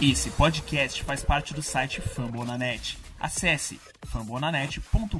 Esse podcast faz parte do site Fambonanet. Acesse fambonanet.com.br.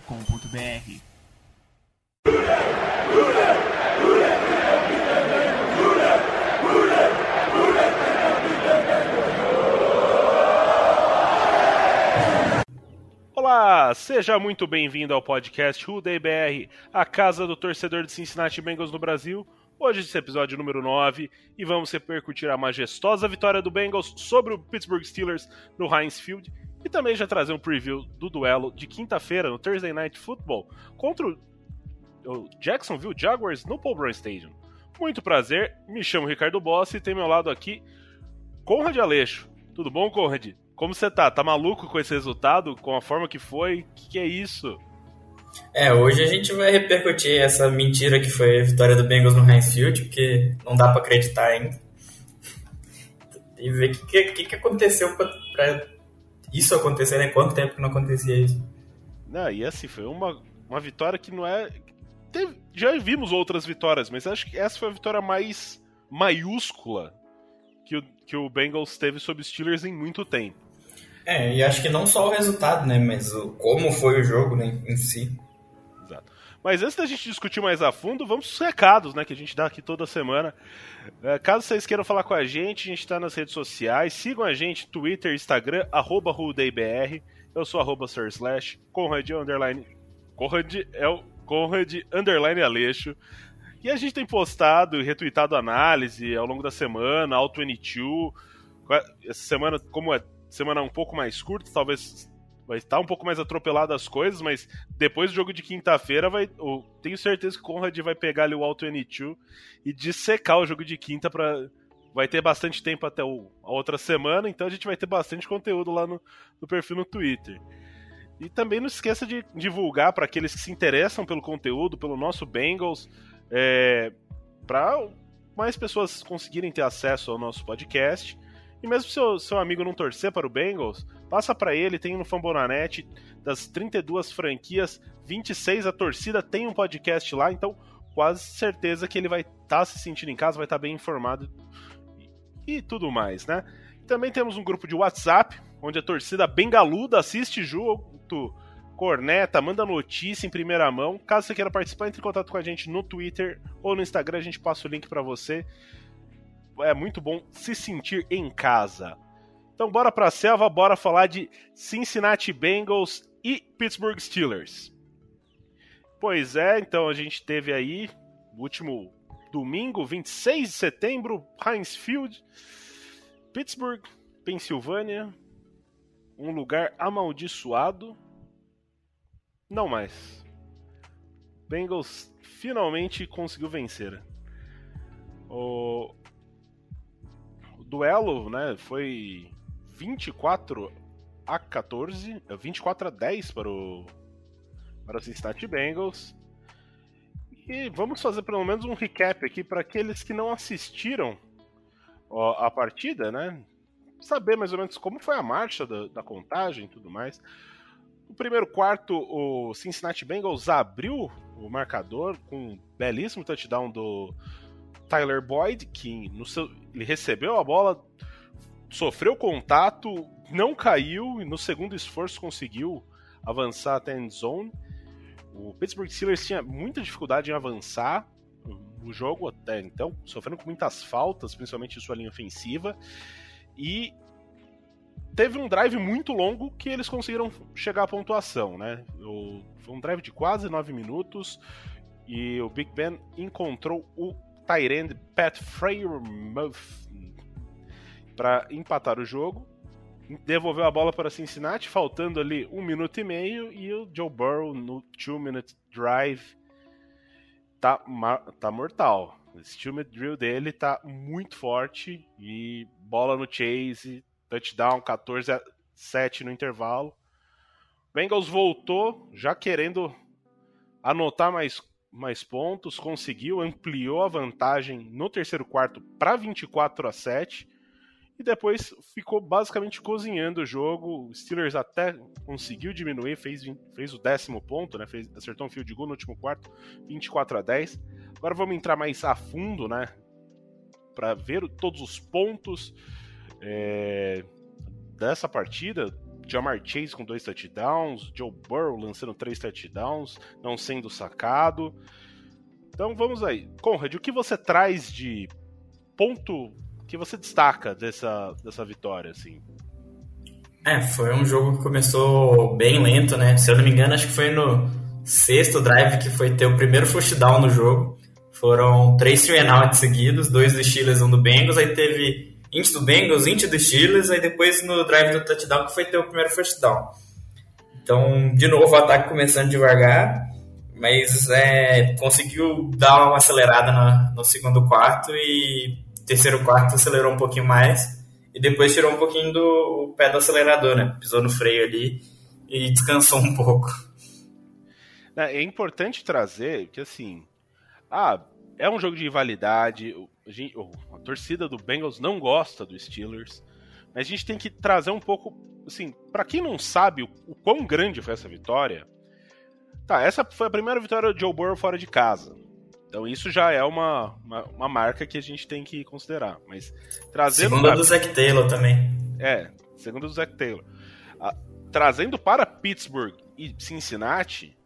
Olá, seja muito bem-vindo ao podcast UDBR, a casa do torcedor de Cincinnati Bengals no Brasil. Hoje esse episódio número 9 e vamos repercutir a majestosa vitória do Bengals sobre o Pittsburgh Steelers no Heinz Field e também já trazer um preview do duelo de quinta-feira no Thursday Night Football contra o Jacksonville Jaguars no Paul Brown Stadium. Muito prazer, me chamo Ricardo Bossi e tem meu lado aqui Conrad Aleixo. Tudo bom, Conrad? Como você tá? Tá maluco com esse resultado? Com a forma que foi? O que, que é isso? É, hoje a gente vai repercutir essa mentira que foi a vitória do Bengals no Heinz Field, porque não dá para acreditar ainda. E ver o que, que, que, aconteceu para isso acontecer, né? Quanto tempo que não acontecia isso? Não, e assim, foi uma, uma vitória que não é. Teve, já vimos outras vitórias, mas acho que essa foi a vitória mais maiúscula que o, que o Bengals teve sobre os Steelers em muito tempo. É, e acho que não só o resultado, né? Mas o, como foi o jogo né, em si. Mas antes da gente discutir mais a fundo, vamos aos recados, né? Que a gente dá aqui toda semana. É, caso vocês queiram falar com a gente, a gente está nas redes sociais. Sigam a gente, Twitter, Instagram, arroba RudeIBR. Eu sou arroba Slash, Conrad underline. Conrad é o Conrad underline Aleixo. E a gente tem postado e retweetado análise ao longo da semana, Auto 22. Essa semana, como é semana um pouco mais curta, talvez vai estar um pouco mais atropelado as coisas, mas depois do jogo de quinta-feira, vai, eu tenho certeza que o Conrad vai pegar ali o Auto N2 e dissecar o jogo de quinta para vai ter bastante tempo até o, a outra semana, então a gente vai ter bastante conteúdo lá no, no perfil no Twitter. E também não esqueça de divulgar para aqueles que se interessam pelo conteúdo, pelo nosso Bengals, é, para mais pessoas conseguirem ter acesso ao nosso podcast. E mesmo se seu, seu amigo não torcer para o Bengals, passa para ele, tem no Fambonanet, das 32 franquias, 26 a torcida tem um podcast lá, então quase certeza que ele vai estar tá se sentindo em casa, vai estar tá bem informado e, e tudo mais, né? Também temos um grupo de WhatsApp, onde a torcida bengaluda assiste junto, corneta, manda notícia em primeira mão. Caso você queira participar, entre em contato com a gente no Twitter ou no Instagram, a gente passa o link para você é muito bom se sentir em casa. Então bora pra selva, bora falar de Cincinnati Bengals e Pittsburgh Steelers. Pois é, então a gente teve aí no último domingo, 26 de setembro, Heinz Field, Pittsburgh, Pensilvânia, um lugar amaldiçoado. Não mais. Bengals finalmente conseguiu vencer. O, duelo, né, foi 24 a 14, 24 a 10 para o para o Cincinnati Bengals. E vamos fazer pelo menos um recap aqui para aqueles que não assistiram ó, a partida, né? Saber mais ou menos como foi a marcha da, da contagem e tudo mais. No primeiro quarto, o Cincinnati Bengals abriu o marcador com um belíssimo touchdown do Tyler Boyd, que seu, ele recebeu a bola, sofreu contato, não caiu e no segundo esforço conseguiu avançar até a end zone. O Pittsburgh Steelers tinha muita dificuldade em avançar no jogo até então, sofrendo com muitas faltas, principalmente em sua linha ofensiva. E teve um drive muito longo que eles conseguiram chegar à pontuação, né? foi um drive de quase 9 minutos e o Big Ben encontrou o Tyrande Pat Freiermuth para empatar o jogo. Devolveu a bola para Cincinnati, faltando ali um minuto e meio, e o Joe Burrow no two-minute drive tá, tá mortal. Esse two-minute drill dele tá muito forte e bola no chase, touchdown 14 a 7 no intervalo. Bengals voltou já querendo anotar mais mais pontos, conseguiu, ampliou a vantagem no terceiro quarto para 24 a 7 e depois ficou basicamente cozinhando o jogo. O Steelers até conseguiu diminuir, fez, fez o décimo ponto, né? Fez, acertou um field goal no último quarto, 24 a 10. Agora vamos entrar mais a fundo, né? Para ver todos os pontos. É... dessa partida, Jamar Chase com dois touchdowns, Joe Burrow lançando três touchdowns, não sendo sacado. Então vamos aí. Conrad, o que você traz de ponto que você destaca dessa, dessa vitória, assim? É, foi um jogo que começou bem lento, né? Se eu não me engano, acho que foi no sexto drive que foi ter o primeiro first down no jogo. Foram três three and out seguidos, dois do Steelers, um do Bengals, aí teve int do Bengals, int do Steelers, aí depois no drive do touchdown que foi ter o primeiro first down. Então, de novo, o ataque começando devagar, mas é, conseguiu dar uma acelerada no, no segundo quarto e terceiro quarto acelerou um pouquinho mais e depois tirou um pouquinho do pé do acelerador, né? Pisou no freio ali e descansou um pouco. É, é importante trazer que assim, ah, é um jogo de rivalidade, a, gente, a torcida do Bengals não gosta do Steelers, mas a gente tem que trazer um pouco, assim, para quem não sabe o, o quão grande foi essa vitória, tá, essa foi a primeira vitória do Joe Burrow fora de casa. Então isso já é uma, uma, uma, marca que a gente tem que considerar. Mas trazendo. Segunda do Zach Taylor também. É, segundo do Zach Taylor. Ah, trazendo para Pittsburgh e Cincinnati,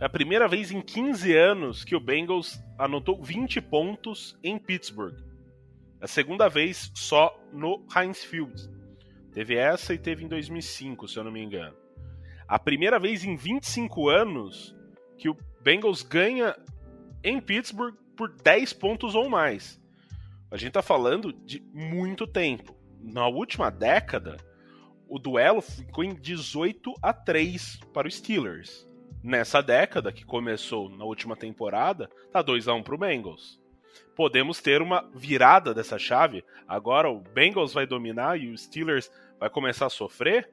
é a primeira vez em 15 anos que o Bengals anotou 20 pontos em Pittsburgh. É a segunda vez só no Heinz Field. Teve essa e teve em 2005, se eu não me engano. A primeira vez em 25 anos que o Bengals ganha em Pittsburgh por 10 pontos ou mais. A gente está falando de muito tempo. Na última década, o duelo ficou em 18 a 3 para os Steelers. Nessa década, que começou na última temporada, tá 2 a 1 para o Bengals. Podemos ter uma virada dessa chave. Agora o Bengals vai dominar e o Steelers vai começar a sofrer?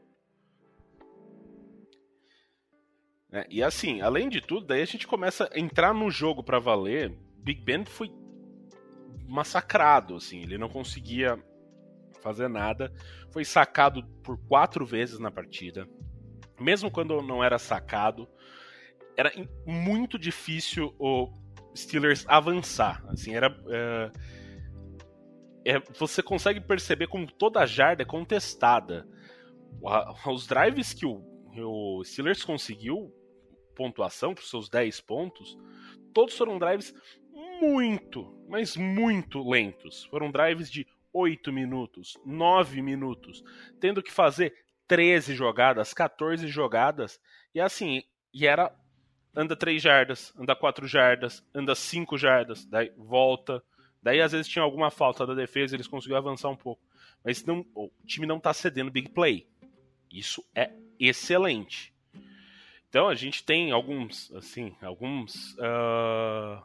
É, e assim, além de tudo, daí a gente começa a entrar no jogo para valer. Big Ben foi massacrado, assim, ele não conseguia fazer nada. Foi sacado por quatro vezes na partida. Mesmo quando não era sacado, era muito difícil o Steelers avançar. Assim, era. É, é, você consegue perceber como toda a jarda é contestada. Os drives que o, o Steelers conseguiu pontuação, para os seus 10 pontos, todos foram drives muito, mas muito lentos. Foram drives de 8 minutos, 9 minutos, tendo que fazer 13 jogadas, 14 jogadas, e assim, e era anda 3 jardas, anda 4 jardas, anda 5 jardas, daí volta. Daí às vezes tinha alguma falta da defesa, eles conseguiram avançar um pouco. Mas não, o time não está cedendo big play. Isso é excelente. Então a gente tem alguns, assim, alguns uh,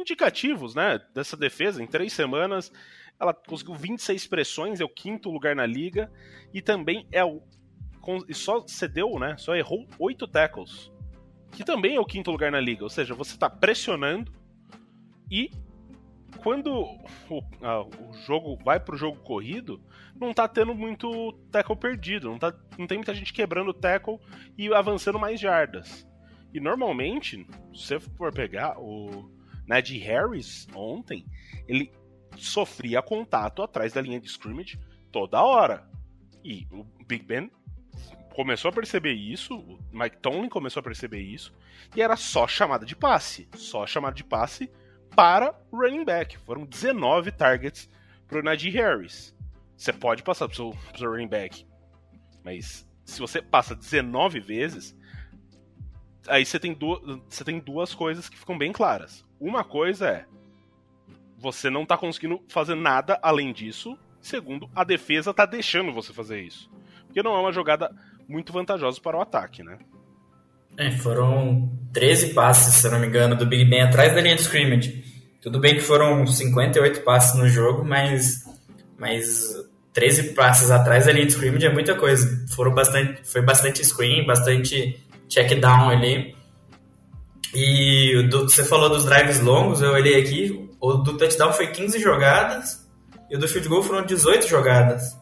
indicativos, né, dessa defesa. Em três semanas, ela conseguiu 26 pressões, é o quinto lugar na liga e também é o e só cedeu, né, só errou oito tackles, que também é o quinto lugar na liga. Ou seja, você está pressionando e quando o, a, o jogo vai pro jogo corrido, não tá tendo muito tackle perdido, não, tá, não tem muita gente quebrando o tackle e avançando mais jardas. E normalmente, se você for pegar o Najee Harris ontem, ele sofria contato atrás da linha de scrimmage toda hora. E o Big Ben começou a perceber isso, o Mike Tomlin começou a perceber isso, e era só chamada de passe, só chamada de passe para o running back. Foram 19 targets para o Najee Harris. Você pode passar para o seu, running back, mas se você passa 19 vezes, aí você tem, duas, você tem duas coisas que ficam bem claras. Uma coisa é você não está conseguindo fazer nada além disso. Segundo, a defesa está deixando você fazer isso. Porque não é uma jogada muito vantajosa para o ataque, né? É, foram 13 passes, se não me engano, do Big Ben atrás da linha de scrimmage. Tudo bem que foram 58 passes no jogo, mas, mas 13 passes atrás da linha de scrimmage é muita coisa. Foram bastante, foi bastante screen, bastante check down ali. E do, você falou dos drives longos, eu olhei aqui, o do touchdown foi 15 jogadas e o do field goal foram 18 jogadas.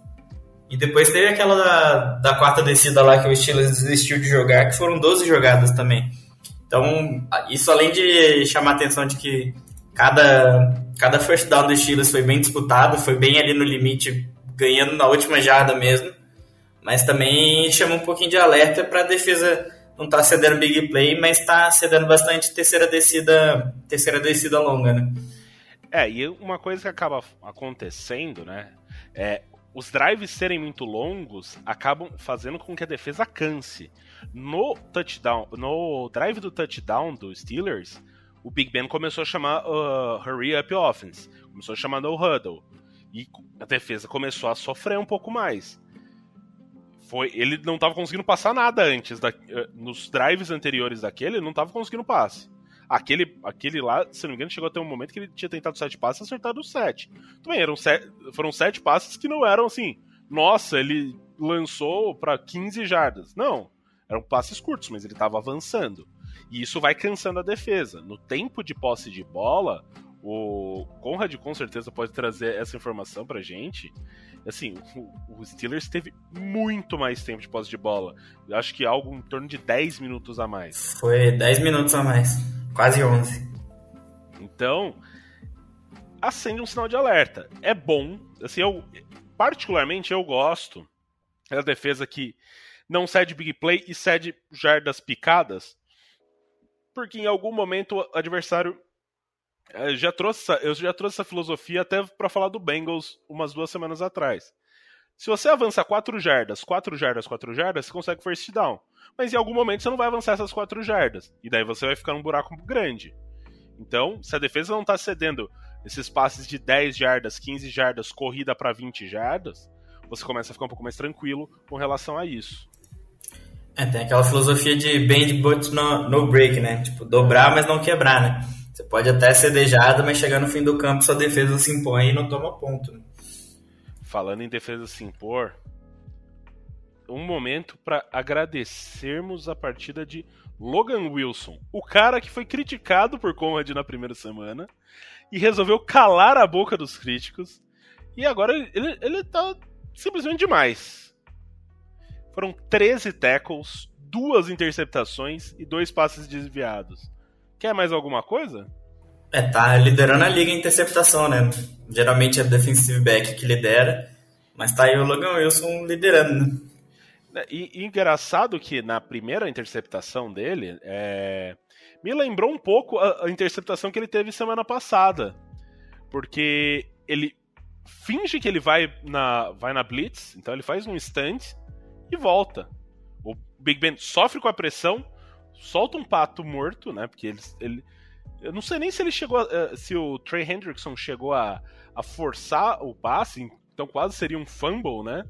E depois teve aquela da, da quarta descida lá que o Steelers desistiu de jogar, que foram 12 jogadas também. Então, isso além de chamar a atenção de que cada, cada first down do Steelers foi bem disputado, foi bem ali no limite ganhando na última jarda mesmo. Mas também chama um pouquinho de alerta para a defesa não estar tá cedendo big play, mas está cedendo bastante terceira descida, terceira descida longa, né? É, e uma coisa que acaba acontecendo, né? É, os drives serem muito longos acabam fazendo com que a defesa canse. No touchdown, no drive do touchdown do Steelers, o Big Ben começou a chamar uh, hurry up offense, começou a chamar no huddle e a defesa começou a sofrer um pouco mais foi ele não estava conseguindo passar nada antes da, eh, nos drives anteriores daquele, ele não estava conseguindo passe. Aquele, aquele lá, se não me engano, chegou até um momento que ele tinha tentado sete passes e acertado sete. Também eram sete, foram sete passes que não eram assim, nossa, ele lançou para 15 jardas. Não, eram passes curtos, mas ele estava avançando. E isso vai cansando a defesa. No tempo de posse de bola, o Conrad com certeza pode trazer essa informação pra gente assim, o, Steelers teve muito mais tempo de posse de bola. Eu acho que algo em torno de 10 minutos a mais. Foi 10 minutos a mais. Quase 11. Então, acende um sinal de alerta. É bom. Assim, eu particularmente eu gosto da defesa que não cede big play e cede jardas picadas. Porque em algum momento o adversário é, já trouxe eu já trouxe essa filosofia até para falar do Bengals umas duas semanas atrás. Se você avança 4 jardas, 4 jardas, 4 jardas, você consegue first down. Mas em algum momento você não vai avançar essas 4 jardas. E daí você vai ficar num buraco grande. Então, se a defesa não está cedendo esses passes de 10 jardas, 15 jardas, corrida para 20 jardas, você começa a ficar um pouco mais tranquilo com relação a isso. É, tem aquela filosofia de bend but no, no break, né? Tipo, dobrar, mas não quebrar, né? Você pode até ser dejado, mas chegar no fim do campo, sua defesa se impõe e não toma ponto. Né? Falando em defesa se impor, um momento para agradecermos a partida de Logan Wilson, o cara que foi criticado por Conrad na primeira semana e resolveu calar a boca dos críticos. E agora ele, ele tá simplesmente demais. Foram 13 tackles, duas interceptações e dois passes desviados. Quer mais alguma coisa? É, tá liderando a liga em interceptação, né? Geralmente é defensive back que lidera, mas tá aí o Logan Wilson liderando, né? É, e, e engraçado que na primeira interceptação dele, é... me lembrou um pouco a, a interceptação que ele teve semana passada. Porque ele finge que ele vai na, vai na blitz, então ele faz um stand e volta. O Big Ben sofre com a pressão, solta um pato morto, né? Porque ele, ele eu não sei nem se ele chegou, a, eh, se o Trey Hendrickson chegou a, a forçar o passe, então quase seria um fumble, né?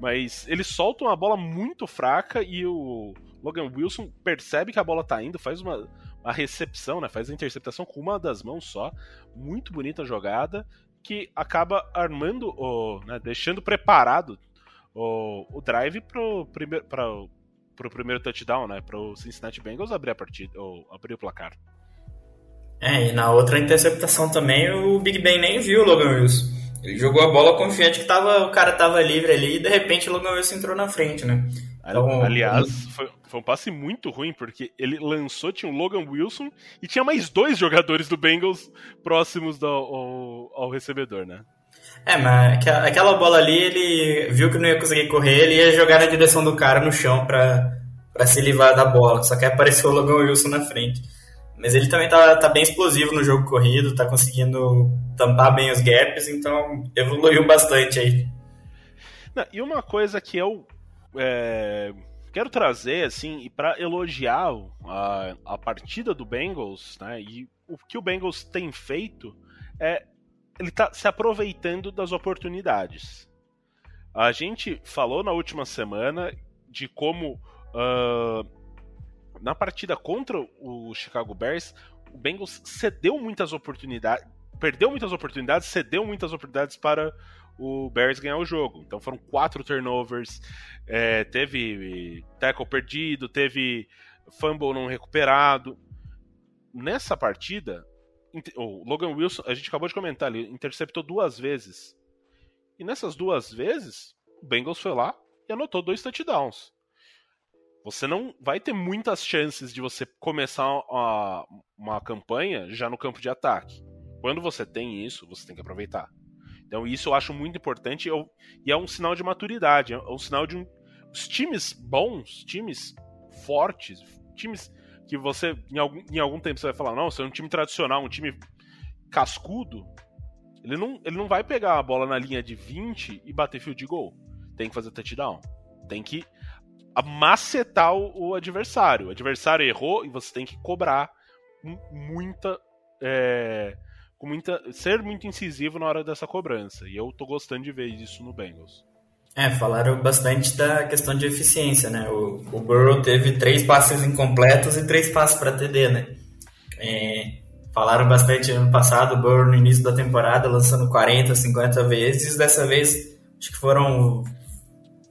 Mas ele solta uma bola muito fraca e o Logan Wilson percebe que a bola tá indo, faz uma, uma recepção, né? Faz a interceptação com uma das mãos só. Muito bonita jogada que acaba armando o, né, deixando preparado o, o drive pro primeiro para pro primeiro touchdown, né? Pro Cincinnati Bengals abrir a partida, ou abrir o placar. É, e na outra interceptação também o Big Ben nem viu o Logan Wilson. Ele jogou a bola confiante que tava, o cara tava livre ali e de repente o Logan Wilson entrou na frente, né? Então, Aliás, foi, foi, um passe muito ruim, porque ele lançou, tinha o Logan Wilson e tinha mais dois jogadores do Bengals próximos do, ao, ao recebedor, né? É, mas aquela bola ali, ele viu que não ia conseguir correr, ele ia jogar na direção do cara no chão pra, pra se livrar da bola. Só que apareceu o Logan Wilson na frente. Mas ele também tá, tá bem explosivo no jogo corrido, tá conseguindo tampar bem os gaps, então evoluiu bastante aí. Não, e uma coisa que eu é, quero trazer, assim, para elogiar a, a partida do Bengals, né, e o que o Bengals tem feito é ele está se aproveitando das oportunidades. A gente falou na última semana de como uh, na partida contra o Chicago Bears o Bengals cedeu muitas oportunidades, perdeu muitas oportunidades, cedeu muitas oportunidades para o Bears ganhar o jogo. Então foram quatro turnovers, é, teve tackle perdido, teve fumble não recuperado. Nessa partida, o Logan Wilson, a gente acabou de comentar ali, interceptou duas vezes. E nessas duas vezes, o Bengals foi lá e anotou dois touchdowns. Você não vai ter muitas chances de você começar uma, uma campanha já no campo de ataque. Quando você tem isso, você tem que aproveitar. Então isso eu acho muito importante eu, e é um sinal de maturidade, é um sinal de um, os times bons, times fortes, times que você em algum, em algum tempo você vai falar, não, você é um time tradicional, um time cascudo, ele não, ele não vai pegar a bola na linha de 20 e bater field de gol. Tem que fazer touchdown. Tem que macetar o, o adversário. O adversário errou e você tem que cobrar muita. É, com muita. ser muito incisivo na hora dessa cobrança. E eu tô gostando de ver isso no Bengals. É, falaram bastante da questão de eficiência, né? O, o Burrow teve três passes incompletos e três passes para TD, né? É, falaram bastante ano passado, o Burrow no início da temporada lançando 40, 50 vezes, dessa vez acho que foram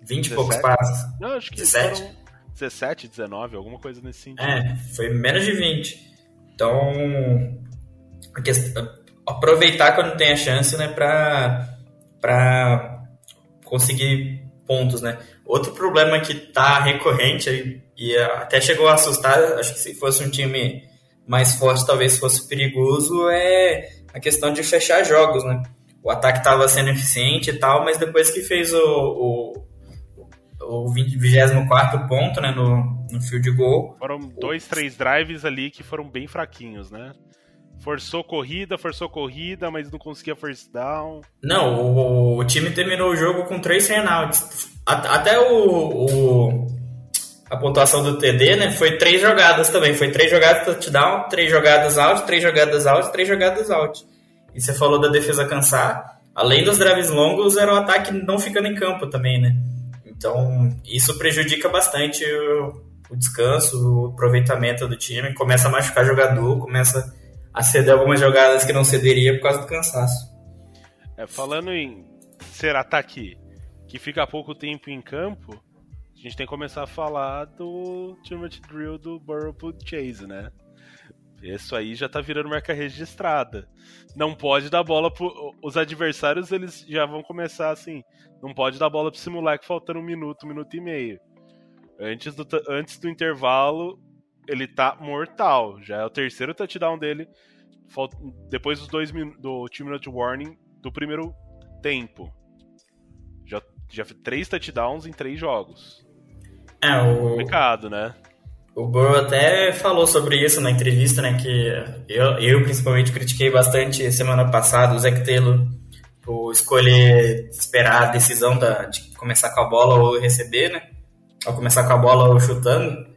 20 e poucos passes. Não, acho que 17. foram 17, 19, alguma coisa nesse sentido. É, foi menos de 20. Então, questão, aproveitar quando tem a chance, né, pra conseguir pontos, né. Outro problema que tá recorrente e até chegou a assustar, acho que se fosse um time mais forte talvez fosse perigoso, é a questão de fechar jogos, né. O ataque estava sendo eficiente e tal, mas depois que fez o, o o 24 ponto né, no, no field goal. Foram dois, três drives ali que foram bem fraquinhos, né? Forçou corrida, forçou corrida, mas não conseguia first down. Não, o, o time terminou o jogo com três renouts. Até o, o, a pontuação do TD, né, foi três jogadas também. Foi três jogadas touchdown, três jogadas out, três jogadas out, três jogadas out. E você falou da defesa cansar. Além dos drives longos, era o ataque não ficando em campo também, né? Então, isso prejudica bastante o, o descanso, o aproveitamento do time, começa a machucar jogador, começa a ceder algumas jogadas que não cederia por causa do cansaço. É, falando em ser ataque que fica pouco tempo em campo, a gente tem que começar a falar do Ultimate Drill do Burrow Chase, né? Isso aí já tá virando marca registrada. Não pode dar bola pro. Os adversários, eles já vão começar assim. Não pode dar bola pro esse faltando um minuto, um minuto e meio. Antes do, antes do intervalo, ele tá mortal. Já é o terceiro touchdown dele. Depois dos dois do two minute warning do primeiro tempo. Já, já três touchdowns em três jogos. É, o... Complicado, né? O Burrow até falou sobre isso na entrevista, né? Que eu, eu principalmente critiquei bastante semana passada o Zach Taylor por escolher esperar a decisão da, de começar com a bola ou receber, né? Ou começar com a bola ou chutando.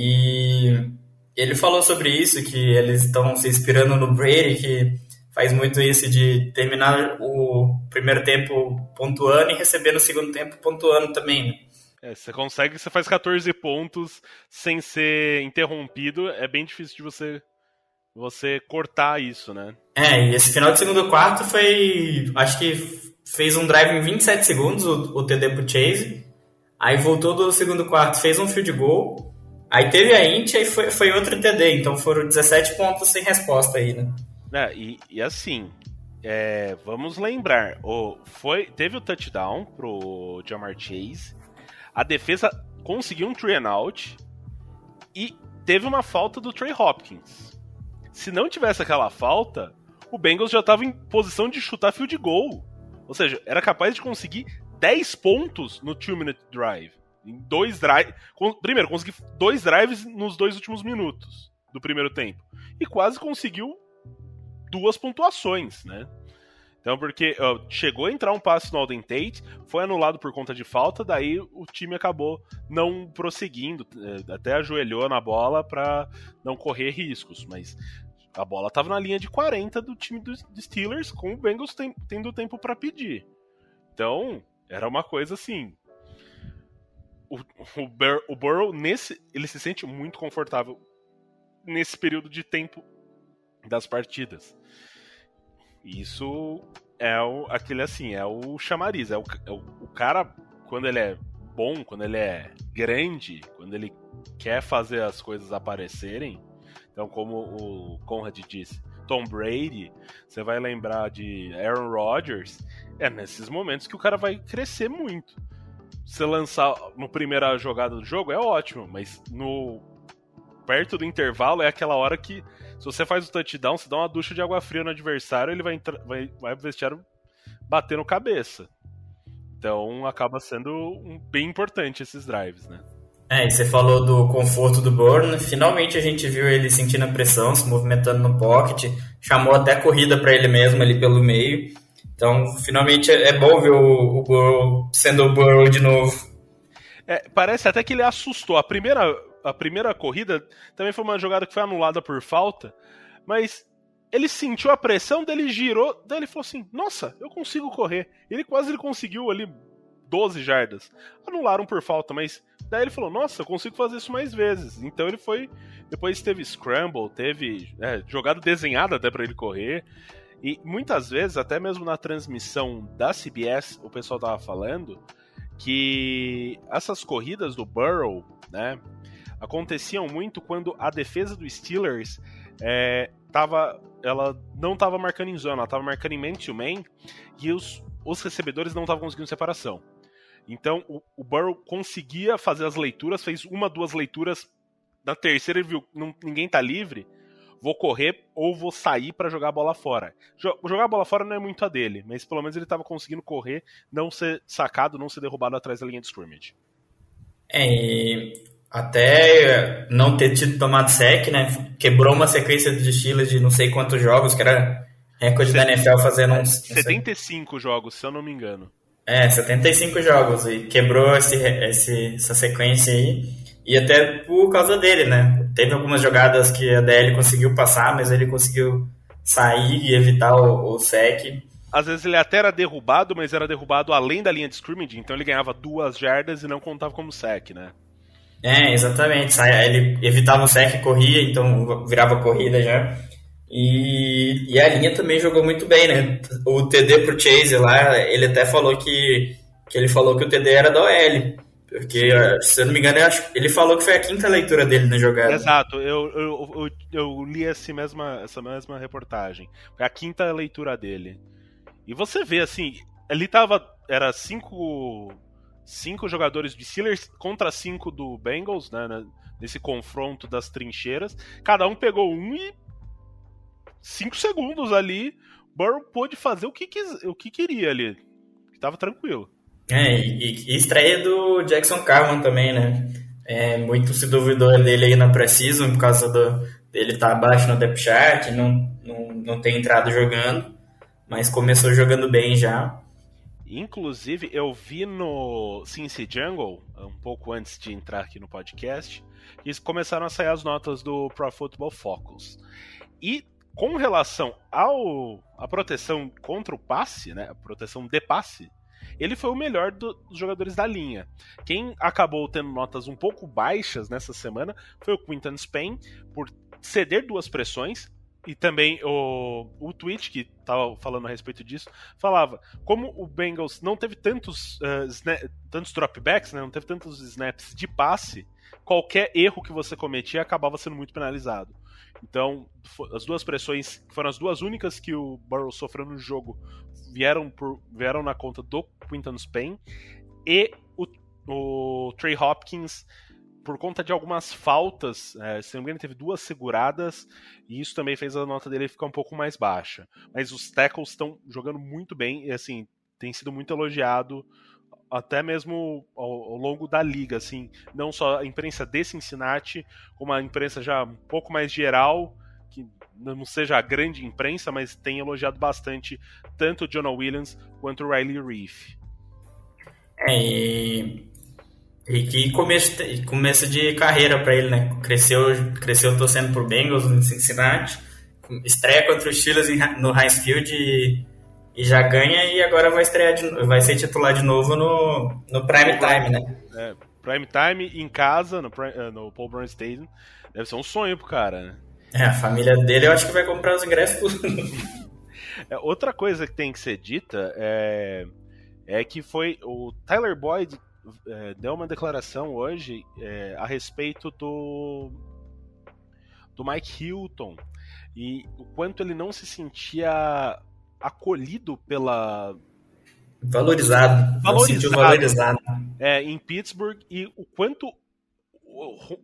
E ele falou sobre isso, que eles estão se inspirando no Brady, que faz muito isso de terminar o primeiro tempo pontuando e receber no segundo tempo pontuando também, né? É, você consegue, você faz 14 pontos sem ser interrompido, é bem difícil de você você cortar isso, né? É, e esse final de segundo quarto foi, acho que fez um drive em 27 segundos o, o TD pro Chase. Aí voltou do segundo quarto, fez um field goal. Aí teve a int e foi, foi outro TD, então foram 17 pontos sem resposta aí, né? É, e, e assim, é, vamos lembrar, o, foi, teve o touchdown pro Jamar Chase, a defesa conseguiu um three and out e teve uma falta do Trey Hopkins. Se não tivesse aquela falta, o Bengals já estava em posição de chutar field goal. Ou seja, era capaz de conseguir 10 pontos no 2-minute drive. Em dois drives. Primeiro, conseguir dois drives nos dois últimos minutos do primeiro tempo. E quase conseguiu duas pontuações, né? Então, porque chegou a entrar um passe no Alden Tate, foi anulado por conta de falta, daí o time acabou não prosseguindo, eh, até ajoelhou na bola para não correr riscos, mas a bola estava na linha de 40 do time dos Steelers, com o Bengals tem, tendo tempo para pedir. Então, era uma coisa assim. O, o, Bur o Burrow, nesse, ele se sente muito confortável nesse período de tempo das partidas. Isso é o, aquele assim, é o chamariz, é o, é o, o cara, quando ele é bom, quando ele é grande, quando ele quer fazer as coisas aparecerem, então como o Conrad disse, Tom Brady, você vai lembrar de Aaron Rodgers, é nesses momentos que o cara vai crescer muito. Você lançar no primeira jogada do jogo é ótimo, mas no perto do intervalo é aquela hora que se você faz o touchdown, você dá uma ducha de água fria no adversário, ele vai entrar, vai, vai vestiário batendo cabeça. Então acaba sendo um, bem importante esses drives, né? É, e você falou do conforto do Burn. Finalmente a gente viu ele sentindo a pressão, se movimentando no pocket. Chamou até corrida para ele mesmo ali pelo meio. Então, finalmente é bom ver o, o Burrow sendo o Burrow de novo. É, parece até que ele assustou. A primeira, a primeira corrida também foi uma jogada que foi anulada por falta, mas ele sentiu a pressão, dele girou, daí ele falou assim: Nossa, eu consigo correr. Ele quase ele conseguiu ali 12 jardas. Anularam por falta, mas daí ele falou: Nossa, eu consigo fazer isso mais vezes. Então ele foi. Depois teve scramble, teve é, jogada desenhada até para ele correr. E muitas vezes, até mesmo na transmissão da CBS, o pessoal tava falando que essas corridas do Burrow, né, aconteciam muito quando a defesa do Steelers é, tava, ela não estava marcando em zona, ela estava marcando em man-to-man e os, os recebedores não estavam conseguindo separação. Então o, o Burrow conseguia fazer as leituras, fez uma, duas leituras. Na terceira ele viu não, ninguém tá livre, vou correr ou vou sair para jogar a bola fora. Jogar a bola fora não é muito a dele, mas pelo menos ele estava conseguindo correr, não ser sacado, não ser derrubado atrás da linha de scrimmage. É, e até não ter tido tomado sec, né? Quebrou uma sequência de Steelers de não sei quantos jogos, que era recorde da NFL fazendo uns. 75 jogos, se eu não me engano. É, 75 jogos, e quebrou esse, esse, essa sequência aí. E até por causa dele, né? Teve algumas jogadas que a DL conseguiu passar, mas ele conseguiu sair e evitar o, o sec. Às vezes ele até era derrubado, mas era derrubado além da linha de scrimmage, então ele ganhava duas jardas e não contava como sec, né? É, exatamente. Ele evitava o sec e corria, então virava corrida já. E, e a linha também jogou muito bem, né? O TD pro Chase lá, ele até falou que, que ele falou que o TD era da OL. Porque, se eu não me engano, ele falou que foi a quinta leitura dele na jogada. Exato, eu, eu, eu, eu li esse mesma, essa mesma reportagem. Foi a quinta leitura dele. E você vê, assim, ele tava. Era cinco. Cinco jogadores de Steelers contra cinco do Bengals, né? Nesse confronto das trincheiras. Cada um pegou um e. Cinco segundos ali. Burrow pôde fazer o que, quis, o que queria ali. Tava tranquilo. É, e, e estreia do Jackson Carman também, né? É, muito se duvidou dele aí na Precision por causa do, dele estar tá abaixo no depth chart, não, não, não ter entrado jogando, mas começou jogando bem já. Inclusive, eu vi no Cincy Jungle, um pouco antes de entrar aqui no podcast, que começaram a sair as notas do Pro Football Focus. E com relação ao a proteção contra o passe, né, a proteção de passe, ele foi o melhor do, dos jogadores da linha. Quem acabou tendo notas um pouco baixas nessa semana foi o Quinton Spain, por ceder duas pressões, e também o, o tweet que estava falando a respeito disso falava como o Bengals não teve tantos uh, tantos dropbacks, né, não teve tantos snaps de passe, qualquer erro que você cometia acabava sendo muito penalizado. Então, as duas pressões, que foram as duas únicas que o Burrow sofreu no jogo, vieram, por, vieram na conta do Quinton Spain. E o, o Trey Hopkins, por conta de algumas faltas, é, se não me engano, teve duas seguradas, e isso também fez a nota dele ficar um pouco mais baixa. Mas os tackles estão jogando muito bem, e assim, tem sido muito elogiado até mesmo ao, ao, longo da liga, assim, não só a imprensa de Cincinnati, como a imprensa já um pouco mais geral, que não seja a grande imprensa, mas tem elogiado bastante tanto o Jonah Williams quanto o Riley Reef. É, e, e que começo, começo de carreira para ele, né? Cresceu, cresceu torcendo por Bengals no Cincinnati, estreia contra os Steelers no Heinz Field e e já ganha e agora vai estrear de, vai ser titular de novo no, no prime time, né? É, prime time em casa, no, eh, no Paul Brown Stadium, deve ser um sonho pro cara, né? É, a família dele eu acho que vai comprar os ingressos é, outra coisa que tem que ser dita é, é que foi o Tyler Boyd é, deu uma declaração hoje é, a respeito do do Mike Hilton e o quanto ele não se sentia acolhido pela. Valorizado. Valorizado. valorizado. É, em Pittsburgh e o quanto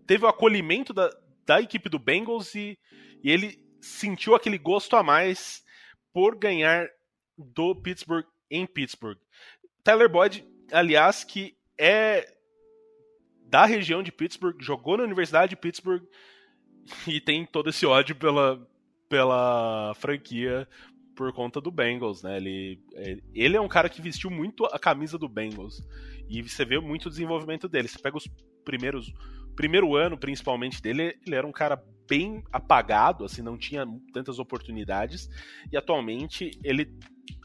teve o acolhimento da, da equipe do Bengals e, e ele sentiu aquele gosto a mais por ganhar do Pittsburgh em Pittsburgh. Tyler Boyd, aliás, que é da região de Pittsburgh, jogou na Universidade de Pittsburgh e tem todo esse ódio pela, pela franquia por conta do Bengals, né? Ele, é, ele é um cara que vestiu muito a camisa do Bengals e você vê muito o desenvolvimento dele. Você pega os primeiros primeiro ano, principalmente dele, ele era um cara bem apagado, assim, não tinha tantas oportunidades e atualmente ele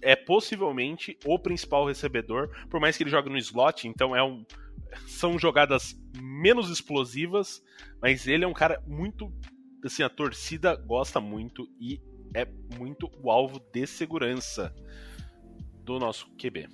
é possivelmente o principal recebedor, por mais que ele jogue no slot, então é um são jogadas menos explosivas, mas ele é um cara muito assim, a torcida gosta muito e é muito o alvo de segurança do nosso QB.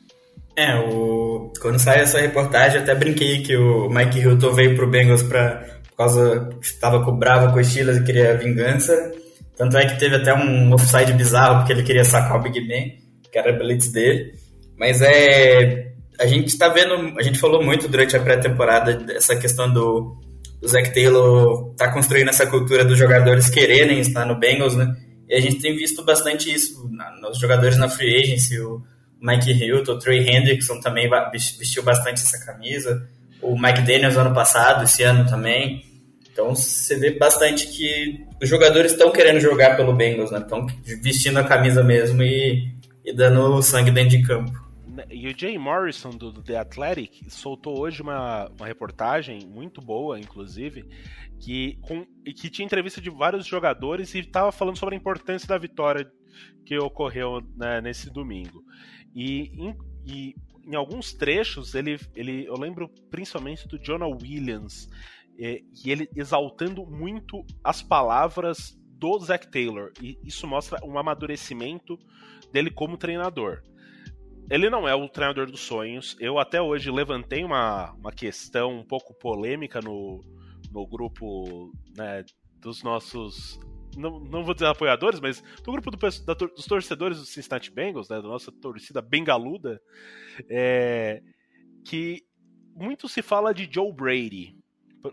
É, o... quando sai essa reportagem, até brinquei que o Mike Hilton veio pro Bengals pra... por causa que estava bravo com o Steelers e queria vingança. Tanto é que teve até um offside bizarro, porque ele queria sacar o Big Ben, que era a blitz dele. Mas é. A gente está vendo. A gente falou muito durante a pré-temporada dessa questão do, do Zach Taylor tá construindo essa cultura dos jogadores quererem estar no Bengals, né? E a gente tem visto bastante isso na, nos jogadores na free agency. O Mike Hilton, o Trey Hendrickson também vestiu bastante essa camisa. O Mike Daniels ano passado, esse ano também. Então você vê bastante que os jogadores estão querendo jogar pelo Bengals, né? Estão vestindo a camisa mesmo e, e dando sangue dentro de campo. E o Jay Morrison do, The Athletic soltou hoje uma, uma reportagem muito boa, inclusive, que, com, que tinha entrevista de vários jogadores e estava falando sobre a importância da vitória que ocorreu né, nesse domingo. E em, e em, alguns trechos, ele, ele, eu lembro principalmente do Jonah Williams, é, e ele exaltando muito as palavras do Zac Taylor. E isso mostra um amadurecimento dele como treinador. Ele não é o treinador dos sonhos. Eu até hoje levantei uma, uma questão um pouco polêmica no, no grupo né, dos nossos. Não, não vou dizer apoiadores, mas do grupo do, da, dos torcedores do Cincinnati Bengals, né, da nossa torcida bengaluda, é, que muito se fala de Joe Brady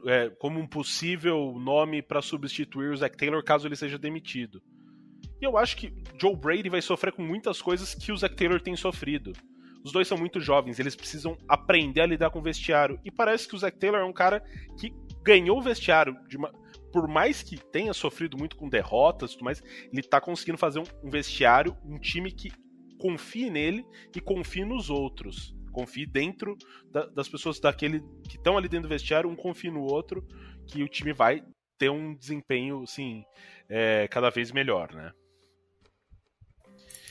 é, como um possível nome para substituir o Zach Taylor caso ele seja demitido. E eu acho que Joe Brady vai sofrer com muitas coisas que o Zach Taylor tem sofrido. Os dois são muito jovens, eles precisam aprender a lidar com o vestiário. E parece que o Zach Taylor é um cara que ganhou o vestiário uma, por mais que tenha sofrido muito com derrotas e tudo mais, ele tá conseguindo fazer um, um, vestiário, um time que confie nele e confie nos outros. Confie dentro da, das pessoas daquele que estão ali dentro do vestiário, um confie no outro, que o time vai ter um desempenho, assim, é, cada vez melhor, né?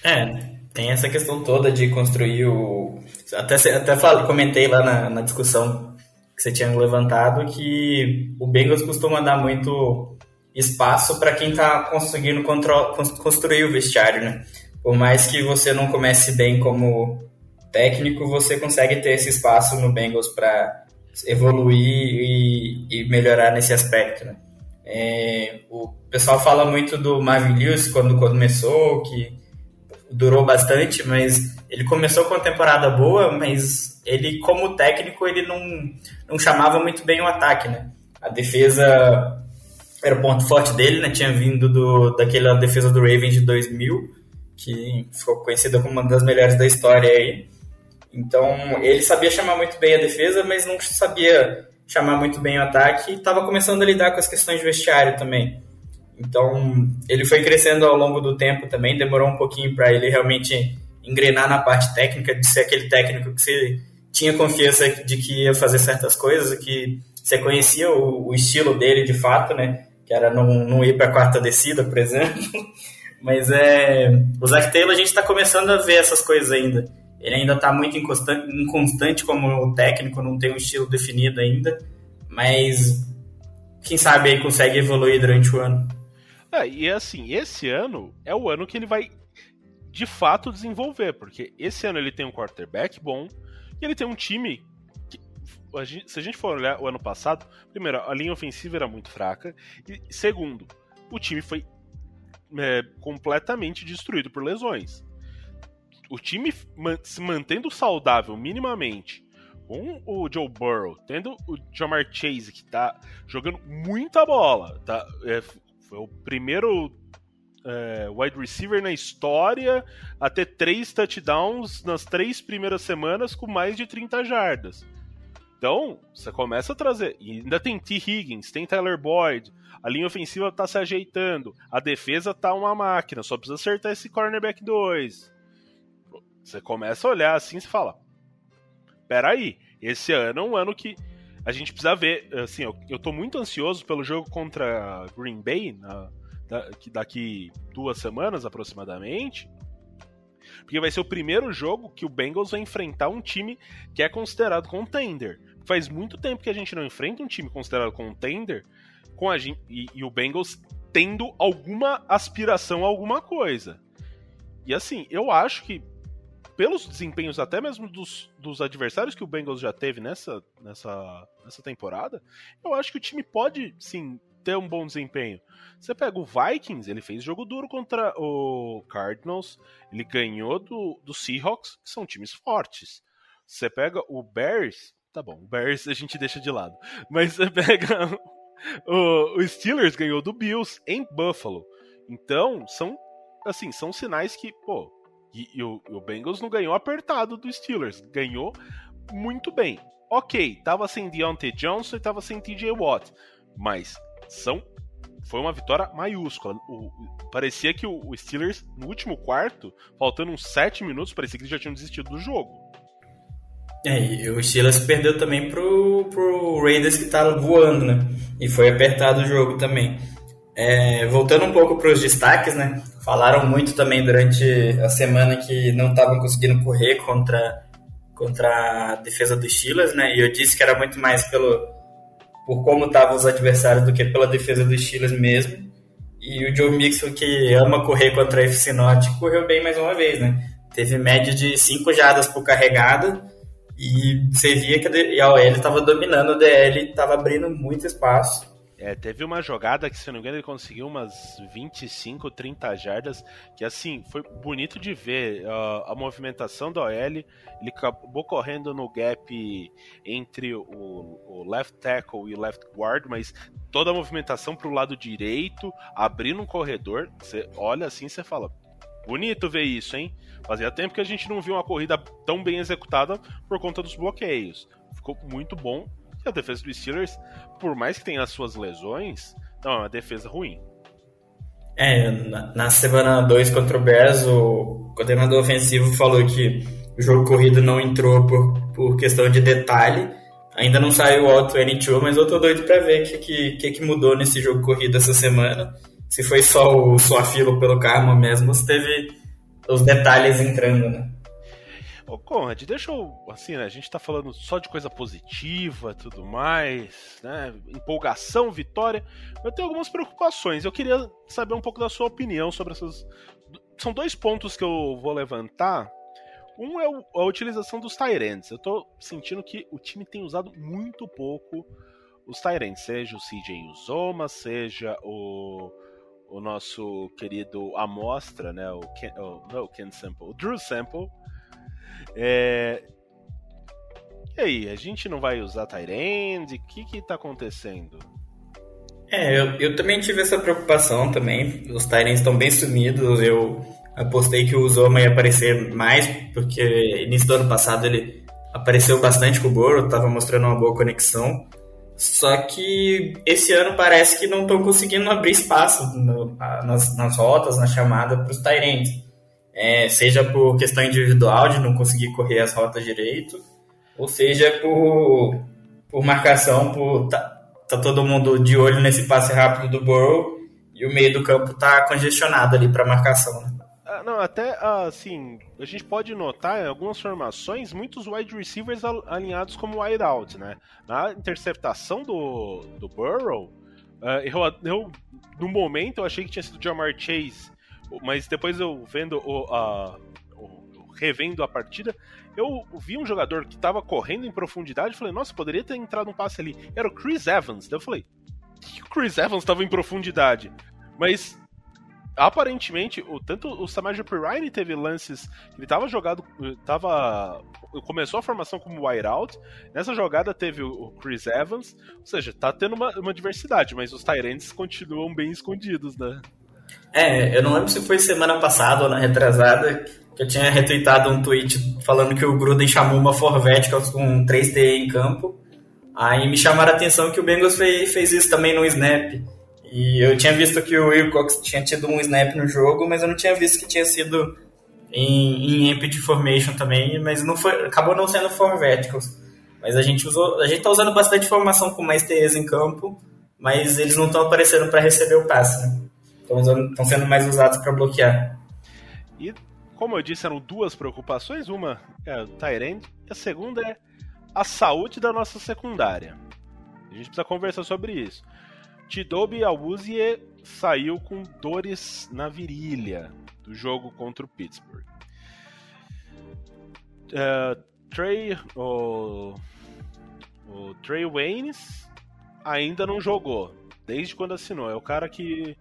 É, tem essa questão toda de construir o. Até, até falei, comentei lá na, na discussão que você tinha levantado, que o Bengals costuma dar muito espaço para quem está conseguindo construir o vestiário, né? Por mais que você não comece bem como técnico, você consegue ter esse espaço no Bengals para evoluir e, e, melhorar nesse aspecto, né? É, o pessoal fala muito do Marvin Lewis quando começou, que durou bastante, mas ele começou com uma temporada boa, mas ele, como técnico, ele não, não chamava muito bem o ataque, né? A defesa era o ponto forte dele, né? Tinha vindo do, daquela defesa do Ravens de 2000, que ficou conhecida como uma das melhores da história aí. Então, ele sabia chamar muito bem a defesa, mas não sabia chamar muito bem o ataque e estava começando a lidar com as questões de vestiário também. Então, ele foi crescendo ao longo do tempo também, demorou um pouquinho para ele realmente engrenar na parte técnica, de ser aquele técnico que você tinha confiança de que ia fazer certas coisas, que você conhecia o, o estilo dele de fato, né? Que era não, não ir para a quarta descida, por exemplo. Mas é. O Zach Taylor a gente está começando a ver essas coisas ainda. Ele ainda está muito inconstante, como técnico, não tem um estilo definido ainda. Mas quem sabe aí consegue evoluir durante o ano. É, e assim, esse ano é o ano que ele vai de fato desenvolver, porque esse ano ele tem um quarterback bom e ele tem um time que, se a gente for olhar o ano passado, primeiro, a linha ofensiva era muito fraca e segundo, o time foi é, completamente destruído por lesões. O time se mantendo saudável minimamente, com o Joe Burrow, tendo o Jamar Chase que tá jogando muita bola, tá? É, foi o primeiro é, wide receiver na história a ter três touchdowns nas três primeiras semanas com mais de 30 jardas. Então, você começa a trazer. E ainda tem T. Higgins, tem Tyler Boyd, a linha ofensiva tá se ajeitando, a defesa tá uma máquina, só precisa acertar esse cornerback 2. Você começa a olhar assim e fala: Peraí, esse ano é um ano que a gente precisa ver. Assim, eu, eu tô muito ansioso pelo jogo contra Green Bay, na, daqui duas semanas aproximadamente. Porque vai ser o primeiro jogo que o Bengals vai enfrentar um time que é considerado contender. Faz muito tempo que a gente não enfrenta um time considerado contender com a gente, e, e o Bengals tendo alguma aspiração a alguma coisa. E assim, eu acho que pelos desempenhos até mesmo dos, dos adversários que o Bengals já teve nessa, nessa, nessa temporada, eu acho que o time pode, sim, ter um bom desempenho. Você pega o Vikings, ele fez jogo duro contra o Cardinals, ele ganhou do, do Seahawks, que são times fortes. Você pega o Bears, tá bom, o Bears a gente deixa de lado, mas você pega o, o Steelers ganhou do Bills em Buffalo. Então, são assim, são sinais que, pô, e, e, o, o Bengals não ganhou apertado do Steelers, ganhou muito bem. Ok, tava sem Deontay Johnson e tava sem TJ Watt, mas são foi uma vitória maiúscula. O, parecia que o, o, Steelers, no último quarto, faltando uns 7 minutos, parecia que eles já tinham desistido do jogo. É, e o Steelers perdeu também pro, pro Raiders que tava voando, né? E foi apertado o jogo também. É, voltando um pouco para os destaques, né? Falaram muito também durante a semana que não estavam conseguindo correr contra, contra a defesa dos Steelers, né? E eu disse que era muito mais pelo, por como estavam os adversários do que pela defesa dos Steelers mesmo. E o Joe Mixon, que ama correr contra a FC Norte, correu bem mais uma vez, né? Teve média de 5 jardas por carregada e você via que a OL estava dominando o DL, estava abrindo muito espaço. É, teve uma jogada que, se não me engano, ele conseguiu umas 25, 30 jardas, que assim, foi bonito de ver uh, a movimentação da OL. Ele acabou correndo no gap entre o, o, left tackle e o left guard, mas toda a movimentação para o lado direito, abrindo um corredor. Você olha assim você fala: bonito ver isso, hein? Fazia tempo que a gente não viu uma corrida tão bem executada por conta dos bloqueios. Ficou muito bom e a defesa dos Steelers, por mais que tenha as suas lesões, não é uma defesa ruim. É, na, na semana 2 contra o Bears, o coordenador ofensivo falou que o jogo corrido não entrou por, por questão de detalhe. Ainda não saiu o Auto 22, mas eu tô doido pra ver o que, que, que, que mudou nesse jogo corrido essa semana. Se foi só o sua fila pelo karma mesmo, se teve os detalhes entrando, né? Ô Conrad, deixa eu. Assim, né? A gente tá falando só de coisa positiva tudo mais, né? Empolgação, vitória. Eu tenho algumas preocupações. Eu queria saber um pouco da sua opinião sobre essas. São dois pontos que eu vou levantar. Um é a utilização dos Tyrants. Eu tô sentindo que o time tem usado muito pouco os Tyrants, seja o CJ Uzoma, seja o, o nosso querido Amostra, né? O Ken, o, não, o Ken Sample, o Drew Sample é... E aí, a gente não vai usar Tyrande? O que que tá acontecendo? É, eu, eu também tive essa preocupação também. Os Tyrands estão bem sumidos. Eu apostei que o Zoma ia aparecer mais, porque início do ano passado ele apareceu bastante com o Boro, estava mostrando uma boa conexão. Só que esse ano parece que não estão conseguindo abrir espaço no, nas, nas rotas, na chamada para os Tyrants é, seja por questão individual de não conseguir correr as rotas direito, ou seja por, por marcação, por tá, tá todo mundo de olho nesse passe rápido do Burrow e o meio do campo tá congestionado ali para marcação. Né? Ah, não, até assim, a gente pode notar em algumas formações muitos wide receivers alinhados como wide out, né? Na interceptação do, do Burrow, uh, eu, eu, no momento eu achei que tinha sido Jamar Chase mas depois eu vendo o, a, o, revendo a partida, eu vi um jogador que estava correndo em profundidade falei, nossa, poderia ter entrado um passe ali. Era o Chris Evans. Daí eu falei, que o Chris Evans estava em profundidade? Mas aparentemente, o, tanto o Samaje Pirine teve lances ele estava jogado, tava começou a formação como wideout, nessa jogada teve o Chris Evans, ou seja, tá tendo uma, uma diversidade, mas os Tyrants continuam bem escondidos, né? É, eu não lembro se foi semana passada ou na retrasada que eu tinha retweetado um tweet falando que o Gruden chamou uma Forverticals com 3T em campo. Aí me chamaram a atenção que o Bengals fez, fez isso também no snap. E eu tinha visto que o Wilcox tinha tido um snap no jogo, mas eu não tinha visto que tinha sido em, em Amped Formation também, mas não foi, acabou não sendo for verticals. Mas a gente usou, a gente tá usando bastante formação com mais TEs em campo, mas eles não estão aparecendo para receber o passe, né? Estão sendo mais usados para bloquear. E como eu disse, eram duas preocupações, uma é o Tyrande e a segunda é a saúde da nossa secundária. A gente precisa conversar sobre isso. Tidobi Awuzie saiu com dores na virilha do jogo contra o Pittsburgh. Uh, Trey, o, o Trey Waynes ainda não jogou, desde quando assinou. É o cara que,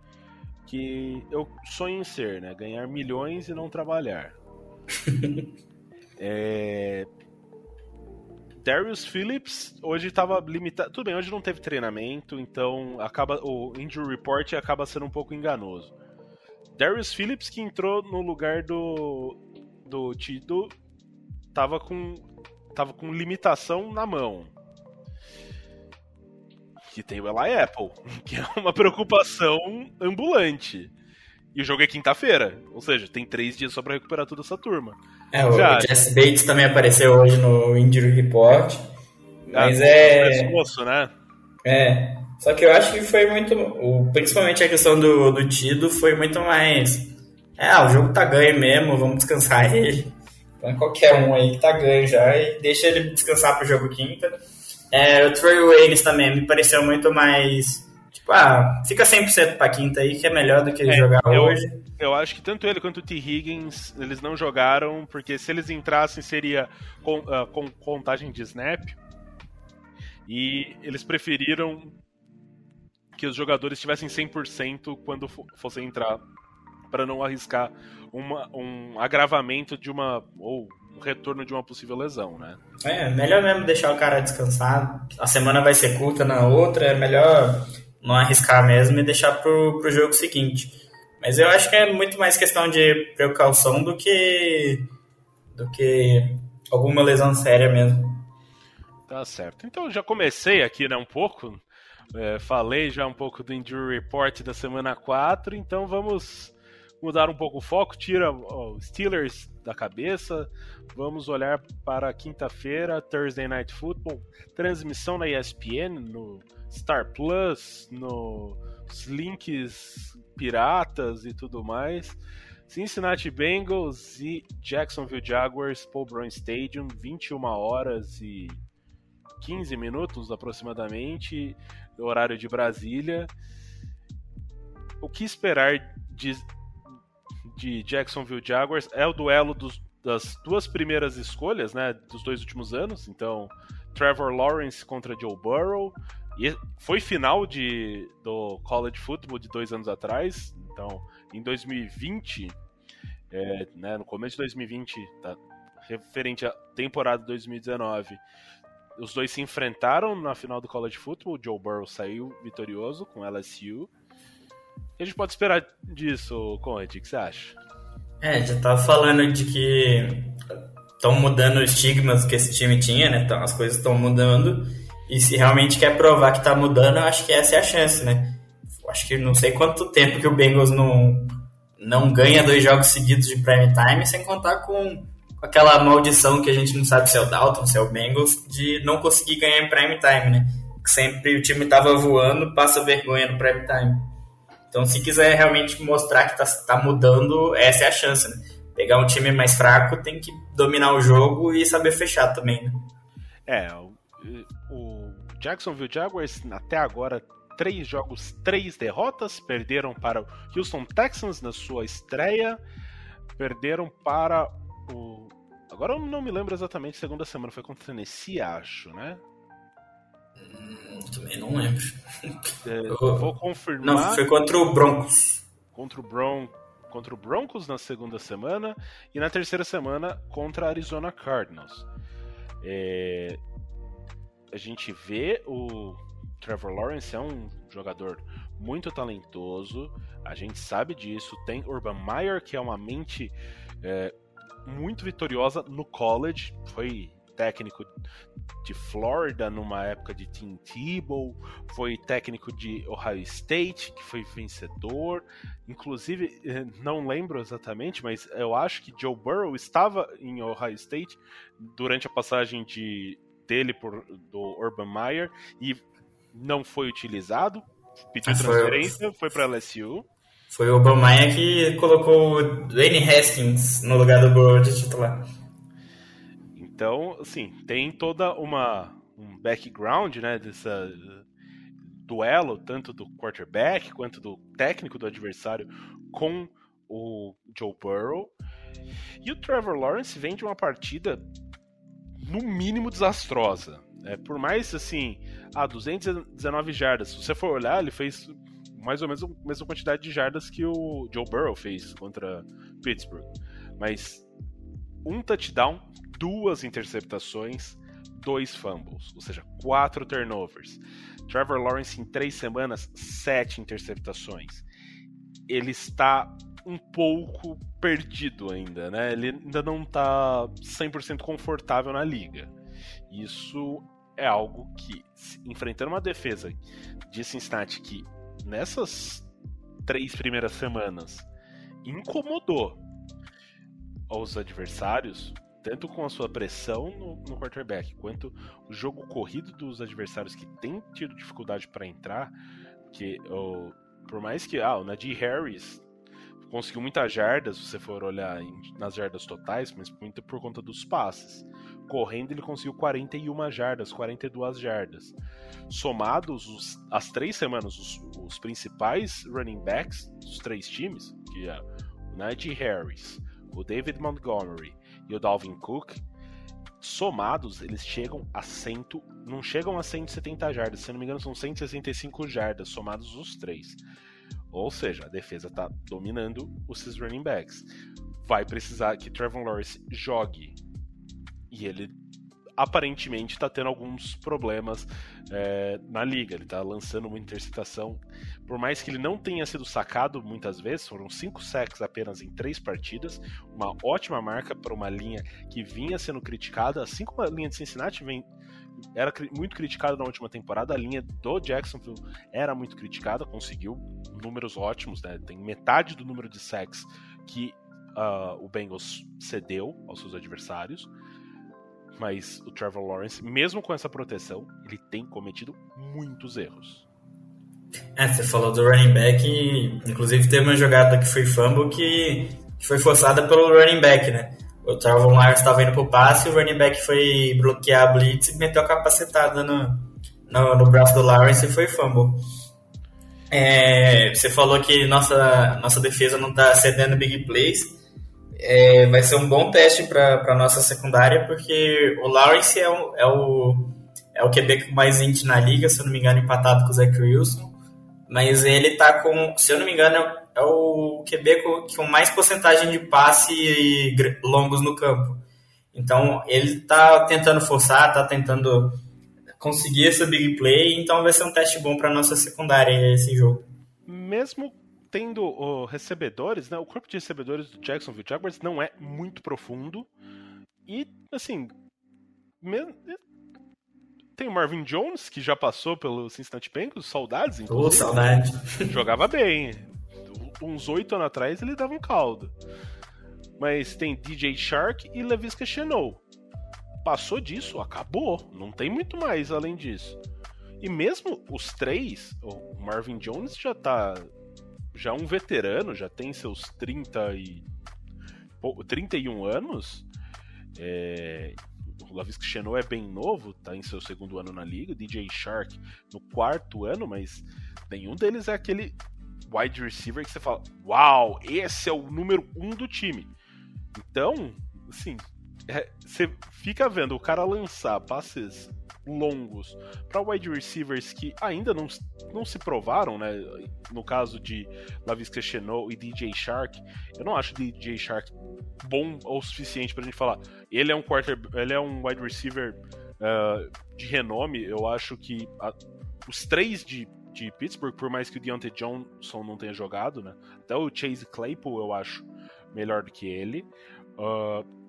que eu sonho em ser, né? Ganhar milhões e não trabalhar. é, Darius Phillips hoje estava limitado. Tudo bem, hoje não teve treinamento, então acaba o injury report acaba sendo um pouco enganoso. Darius Phillips que entrou no lugar do do Tido tava com tava com limitação na mão. Que tem o Eli Apple, que é uma preocupação ambulante. E o jogo é quinta-feira, ou seja, tem três dias só para recuperar toda essa turma. É, o Já, Jesse Bates também apareceu hoje no Injury Report. Ah, mas ah, é. Pescoço, né? É. Só que eu acho que foi muito. O, principalmente a questão do, do Tido foi muito mais. É, o jogo tá ganho mesmo, vamos descansar ele. Então qualquer um aí que tá ganho já e deixa ele descansar pro jogo quinta. É, o Troy Waynes também me pareceu muito mais. Tipo, ah, fica 100% pra quinta aí, que é melhor do que é, jogar eu, hoje eu acho que tanto ele quanto o T. Higgins, eles não jogaram, porque se eles entrassem seria com, uh, com contagem de snap. E eles preferiram que os jogadores tivessem 100% quando fossem entrar, para não arriscar uma, um agravamento de uma. ou um retorno de uma possível lesão, né? É, melhor mesmo deixar o cara descansar. A semana vai ser curta na outra, é melhor não arriscar mesmo e deixar pro, pro jogo seguinte. Mas eu acho que é muito mais questão de precaução do que do que alguma lesão séria mesmo. Tá certo. Então já comecei aqui, né, um pouco. É, falei já um pouco do Injury Report da semana 4, então vamos mudar um pouco o foco, tira os Steelers da cabeça, vamos olhar para quinta-feira, Thursday Night Football, transmissão na ESPN, no Star Plus, no os links piratas e tudo mais. Cincinnati Bengals e Jacksonville Jaguars, Paul Brown Stadium, 21 horas e 15 minutos aproximadamente, horário de Brasília. O que esperar de, de Jacksonville Jaguars é o duelo dos, das duas primeiras escolhas, né, dos dois últimos anos. Então, Trevor Lawrence contra Joe Burrow, e foi final de, do college football de dois anos atrás. Então, em 2020, é, né, no começo de 2020, tá, referente à temporada de 2019, os dois se enfrentaram na final do college football. Joe Burrow saiu vitorioso com LSU. A gente pode esperar disso, Conrad? O que você acha? É, já tava falando de que estão mudando os estigmas que esse time tinha, né? Então, as coisas estão mudando. E se realmente quer provar que tá mudando, eu acho que essa é a chance, né? Eu acho que não sei quanto tempo que o Bengals não, não ganha dois jogos seguidos de prime time, sem contar com aquela maldição que a gente não sabe se é o Dalton, se é o Bengals, de não conseguir ganhar em prime time, né? Sempre o time tava voando, passa vergonha no prime time. Então, se quiser realmente mostrar que tá, tá mudando, essa é a chance, né? Pegar um time mais fraco, tem que dominar o jogo e saber fechar também, né? É, o Jacksonville Jaguars até agora três jogos, três derrotas, perderam para o Houston Texans na sua estreia, perderam para o agora eu não me lembro exatamente segunda semana foi contra o Tennessee, acho, né? Também não lembro. É, vou confirmar. Não, foi contra o Broncos. Contra o Broncos contra o Broncos na segunda semana e na terceira semana contra a Arizona Cardinals. É, a gente vê o Trevor Lawrence é um jogador muito talentoso, A gente sabe disso. Tem Urban Meyer, que é uma mente é, muito vitoriosa no college. Foi técnico de Florida numa época de Tim Tebow, foi técnico de Ohio State, que foi vencedor. Inclusive, eh, não lembro exatamente, mas eu acho que Joe Burrow estava em Ohio State durante a passagem de, dele por, do Urban Meyer e não foi utilizado. Pediu transferência, foi, foi para LSU. Foi o Urban Meyer que colocou o Dwayne Haskins no lugar do Burrow de titular. Então, assim, tem toda uma um background, né, dessa duelo tanto do quarterback quanto do técnico do adversário com o Joe Burrow. E o Trevor Lawrence vem de uma partida no mínimo desastrosa. É, por mais assim, a ah, 219 jardas. Se você for olhar, ele fez mais ou menos a mesma quantidade de jardas que o Joe Burrow fez contra Pittsburgh. Mas um touchdown, duas interceptações, dois fumbles, ou seja, quatro turnovers. Trevor Lawrence em três semanas, sete interceptações. Ele está um pouco perdido ainda, né? Ele ainda não está 100% confortável na liga. Isso é algo que, enfrentando uma defesa de Cincinnati que nessas três primeiras semanas incomodou aos adversários, tanto com a sua pressão no, no quarterback, quanto o jogo corrido dos adversários que têm tido dificuldade para entrar, que oh, por mais que ah, o Najee Harris conseguiu muitas jardas, se você for olhar em, nas jardas totais, mas muito por conta dos passes. Correndo ele conseguiu 41 jardas, 42 jardas. Somados os, as três semanas, os, os, principais running backs dos três times, que é o Najee Harris, o David Montgomery e o Dalvin Cook, somados, eles chegam a cento, não chegam a 170 jardas, se não me engano são 165 jardas somados os três. Ou seja, a defesa está dominando os running backs. Vai precisar que Trevor Lawrence jogue. E ele aparentemente está tendo alguns problemas é, na liga. Ele está lançando uma interceptação. Por mais que ele não tenha sido sacado muitas vezes, foram cinco sacks apenas em três partidas. Uma ótima marca para uma linha que vinha sendo criticada, assim como a linha de Cincinnati vem, era muito criticada na última temporada. A linha do Jacksonville era muito criticada, conseguiu números ótimos, né? tem metade do número de sacks que uh, o Bengals cedeu aos seus adversários mas o Trevor Lawrence, mesmo com essa proteção, ele tem cometido muitos erros. É, você falou do running back, inclusive teve uma jogada que foi fumble que, que foi forçada pelo running back, né? O Trevor Lawrence estava indo pro passe, o running back foi bloquear a blitz e meteu a capacetada no, no, no braço do Lawrence e foi fumble. É, você falou que nossa, nossa defesa não está cedendo big plays é, vai ser um bom teste para a nossa secundária, porque o Lawrence é o, é o, é o QB mais índio na liga, se eu não me engano, empatado com o Zach Wilson. Mas ele tá com, se eu não me engano, é o QB com, com mais porcentagem de passe longos no campo. Então ele tá tentando forçar, tá tentando conseguir essa big play, então vai ser um teste bom para nossa secundária esse jogo. Mesmo tendo oh, recebedores, né? O corpo de recebedores do Jacksonville Jaguars não é muito profundo. E, assim. Tem o Marvin Jones, que já passou pelo Cincinnati Bengals, saudades, inclusive. Oh, saudade. Jogava bem. Uns oito anos atrás ele dava um caldo. Mas tem DJ Shark e Levisca Chenou. Passou disso, acabou. Não tem muito mais além disso. E mesmo os três, o Marvin Jones já tá já um veterano, já tem seus 30 e 31 anos. É, o Lavisca Chenot é bem novo, tá em seu segundo ano na liga. DJ Shark no quarto ano, mas nenhum deles é aquele wide receiver que você fala: Uau, esse é o número um do time. Então, assim, é, você fica vendo o cara lançar passes longos para wide receivers que ainda não, não se provaram, né? No caso de Lavisca Chenot e DJ Shark, eu não acho DJ Shark bom o suficiente para a gente falar. Ele é um quarter, ele é um wide receiver uh, de renome. Eu acho que a, os três de de Pittsburgh, por mais que o Deontay Johnson não tenha jogado, né? Até o Chase Claypool eu acho melhor do que ele. Uh,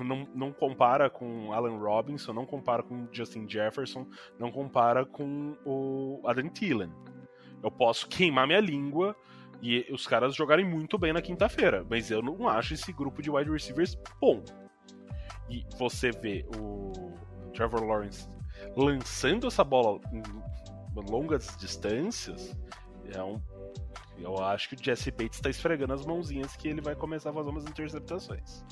não, não compara com Allen Robinson, não compara com Justin Jefferson, não compara com o Adam Thielen. Eu posso queimar minha língua e os caras jogarem muito bem na quinta-feira, mas eu não acho esse grupo de wide receivers bom. E você vê o Trevor Lawrence lançando essa bola em longas distâncias, é um, eu acho que o Jesse Bates está esfregando as mãozinhas que ele vai começar a fazer umas interceptações.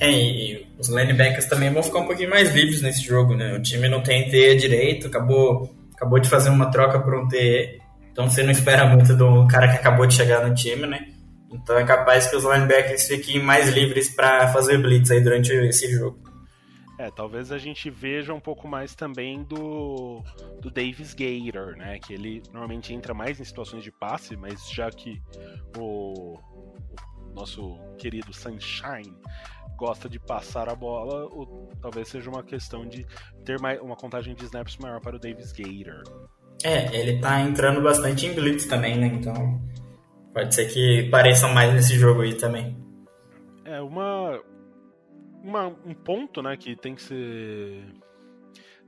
É, e os linebackers também vão ficar um pouquinho mais livres nesse jogo, né? O time não tem TE direito, acabou, acabou de fazer uma troca por um TE, então você não espera muito do cara que acabou de chegar no time, né? Então é capaz que os linebackers fiquem mais livres para fazer blitz aí durante esse jogo. É, talvez a gente veja um pouco mais também do, do Davis Gator, né? Que ele normalmente entra mais em situações de passe, mas já que o, o nosso querido Sunshine gosta de passar a bola, ou talvez seja uma questão de ter mais, uma contagem de snaps maior para o Davis Gator. É, ele tá entrando bastante em blitz também, né? Então pode ser que pareçam mais nesse jogo aí também. É, uma, uma um ponto, né, que tem que ser,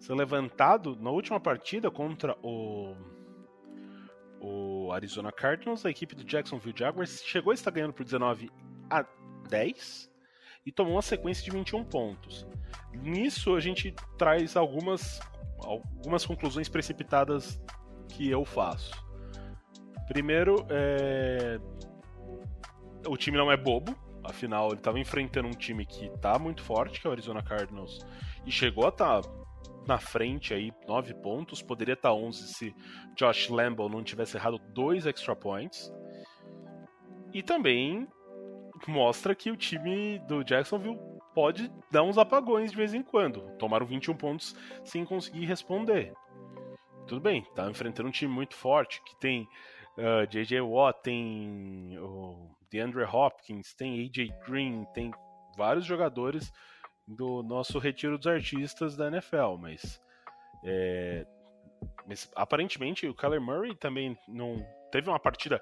ser levantado na última partida contra o o Arizona Cardinals, a equipe do Jacksonville Jaguars chegou a estar ganhando por 19 a 10 e tomou uma sequência de 21 pontos. Nisso a gente traz algumas, algumas conclusões precipitadas que eu faço. Primeiro, é... o time não é bobo, afinal ele estava enfrentando um time que está muito forte, que é o Arizona Cardinals, e chegou a estar tá na frente aí, 9 pontos, poderia estar tá 11 se Josh Lambo não tivesse errado dois extra points. E também mostra que o time do Jacksonville pode dar uns apagões de vez em quando. Tomaram 21 pontos sem conseguir responder. Tudo bem, tá enfrentando um time muito forte, que tem uh, ah, J.J. Watt, tem o DeAndre Hopkins, tem A.J. Green, tem vários jogadores do nosso retiro dos artistas da NFL, mas, é, mas aparentemente o Kyler Murray também não teve uma partida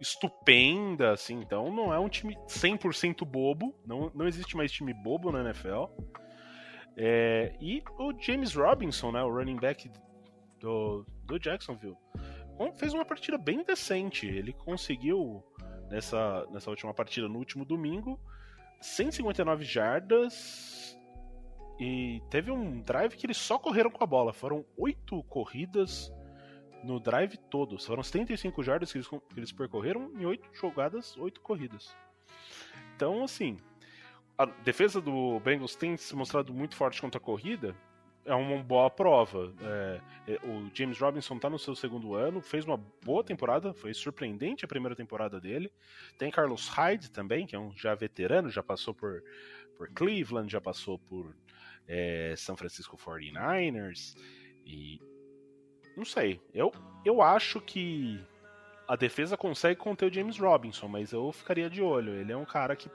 estupenda, assim, então não é um time 100% bobo, não, não existe mais time bobo na NFL. É, e o James Robinson, né, o running back do, do Jacksonville, fez uma partida bem decente. Ele conseguiu, nessa, nessa última partida, no último domingo, 159 jardas e teve um drive que eles só correram com a bola. Foram oito corridas no drive todo. Foram 75 jardas que eles, que eles percorreram em 8 jogadas, 8 corridas. Então, assim, a defesa do Bengals tem se mostrado muito forte contra a corrida. É uma boa prova. É, é, o James Robinson está no seu segundo ano, fez uma boa temporada, foi surpreendente a primeira temporada dele. Tem Carlos Hyde também, que é um já veterano, já passou por, por Cleveland, já passou por é, São Francisco 49ers. E não sei. Eu, eu acho que a defesa consegue conter o James Robinson, mas eu ficaria de olho. Ele é um cara que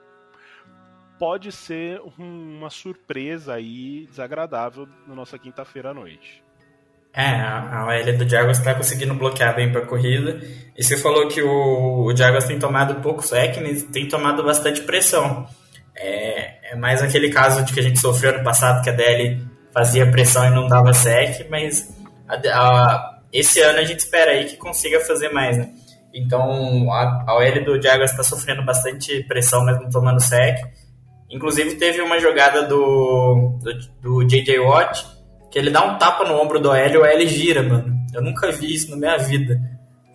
pode ser uma surpresa aí desagradável na nossa quinta-feira à noite. É, a OL do Jaguars está conseguindo bloquear bem para a corrida. E você falou que o, o Jaguars tem tomado pouco sec, tem tomado bastante pressão. É, é mais aquele caso de que a gente sofreu no passado, que a DL fazia pressão e não dava sec, mas a, a, esse ano a gente espera aí que consiga fazer mais, né? Então a, a OL do Jaguars está sofrendo bastante pressão, mas não tomando sec. Inclusive teve uma jogada do, do, do J.J. Watt que ele dá um tapa no ombro do OL e o OL gira, mano. Eu nunca vi isso na minha vida.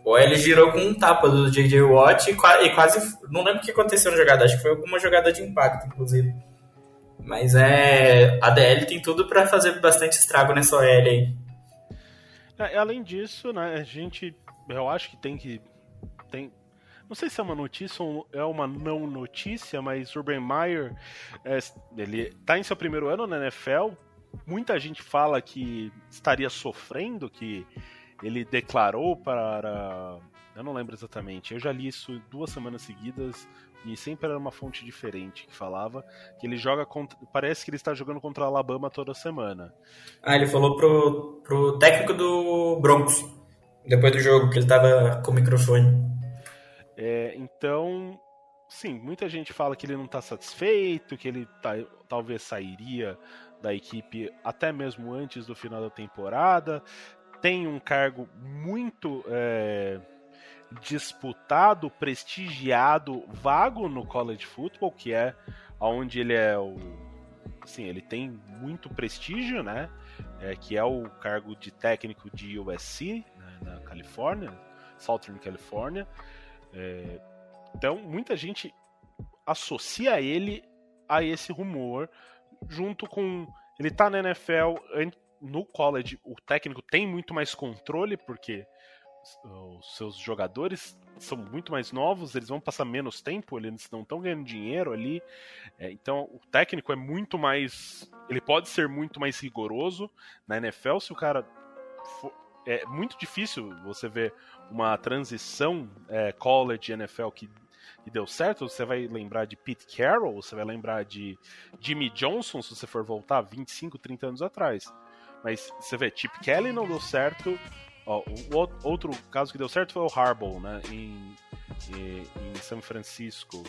O OL girou com um tapa do J.J. Watt e, e quase. Não lembro o que aconteceu na jogada, acho que foi alguma jogada de impacto, inclusive. Mas é. A DL tem tudo para fazer bastante estrago nessa OL aí. É, além disso, né, a gente, eu acho que tem que, tem, não sei se é uma notícia ou é uma não notícia, mas Urban Meyer, é, ele tá em seu primeiro ano na NFL, muita gente fala que estaria sofrendo, que ele declarou para Eu não lembro exatamente. Eu já li isso duas semanas seguidas e sempre era uma fonte diferente que falava que ele joga contra. Parece que ele está jogando contra Alabama toda semana. Ah, ele falou pro, pro técnico do Broncos depois do jogo, que ele tava com o microfone. É, então, sim, muita gente fala que ele não está satisfeito, que ele tá, talvez sairia da equipe até mesmo antes do final da temporada. Tem um cargo muito é, disputado, prestigiado, vago no college football, que é onde ele é o. Assim, ele tem muito prestígio, né? É, que é o cargo de técnico de USC, né, na Califórnia, Southern California. É, então, muita gente associa ele a esse rumor, junto com. Ele tá na NFL, no college, o técnico tem muito mais controle, porque os seus jogadores são muito mais novos, eles vão passar menos tempo, eles não estão ganhando dinheiro ali. É, então o técnico é muito mais. Ele pode ser muito mais rigoroso. Na NFL, se o cara. For, é muito difícil você ver uma transição é, college NFL que, que deu certo. Você vai lembrar de Pete Carroll, você vai lembrar de Jimmy Johnson, se você for voltar 25, 30 anos atrás. Mas você vê, Chip Kelly não deu certo, Ó, o outro caso que deu certo foi o Harbaugh, né? Em, em, São Francisco.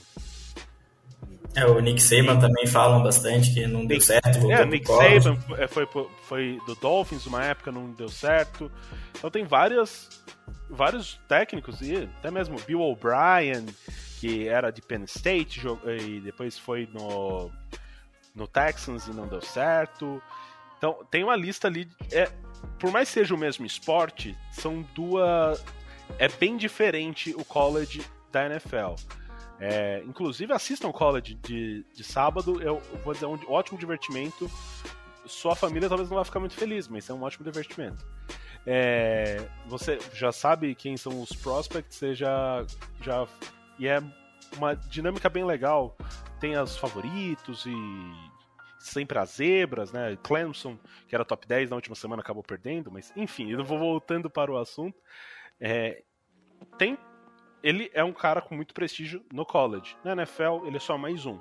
É, o Nick Saban também falam bastante que não deu certo. É, o Nick Saban é, foi, foi do Dolphins uma época, não deu certo. Então tem várias, vários técnicos, e até mesmo Bill O'Brien, que era de Penn State e depois foi no, no Texans e não deu certo. Então tem uma lista ali. É, por mais seja o mesmo esporte, são duas. É bem diferente o college da NFL. É, inclusive, assistam o college de, de sábado, eu vou dizer, um ótimo divertimento. Sua família talvez não vai ficar muito feliz, mas é um ótimo divertimento. É, você já sabe quem são os prospects, você já, já. E é uma dinâmica bem legal. Tem os favoritos e sempre as zebras, né? Clemson, que era top 10 na última semana, acabou perdendo, mas enfim, eu vou voltando para o assunto. É, tem, ele é um cara com muito prestígio no college. Na NFL, ele é só mais um.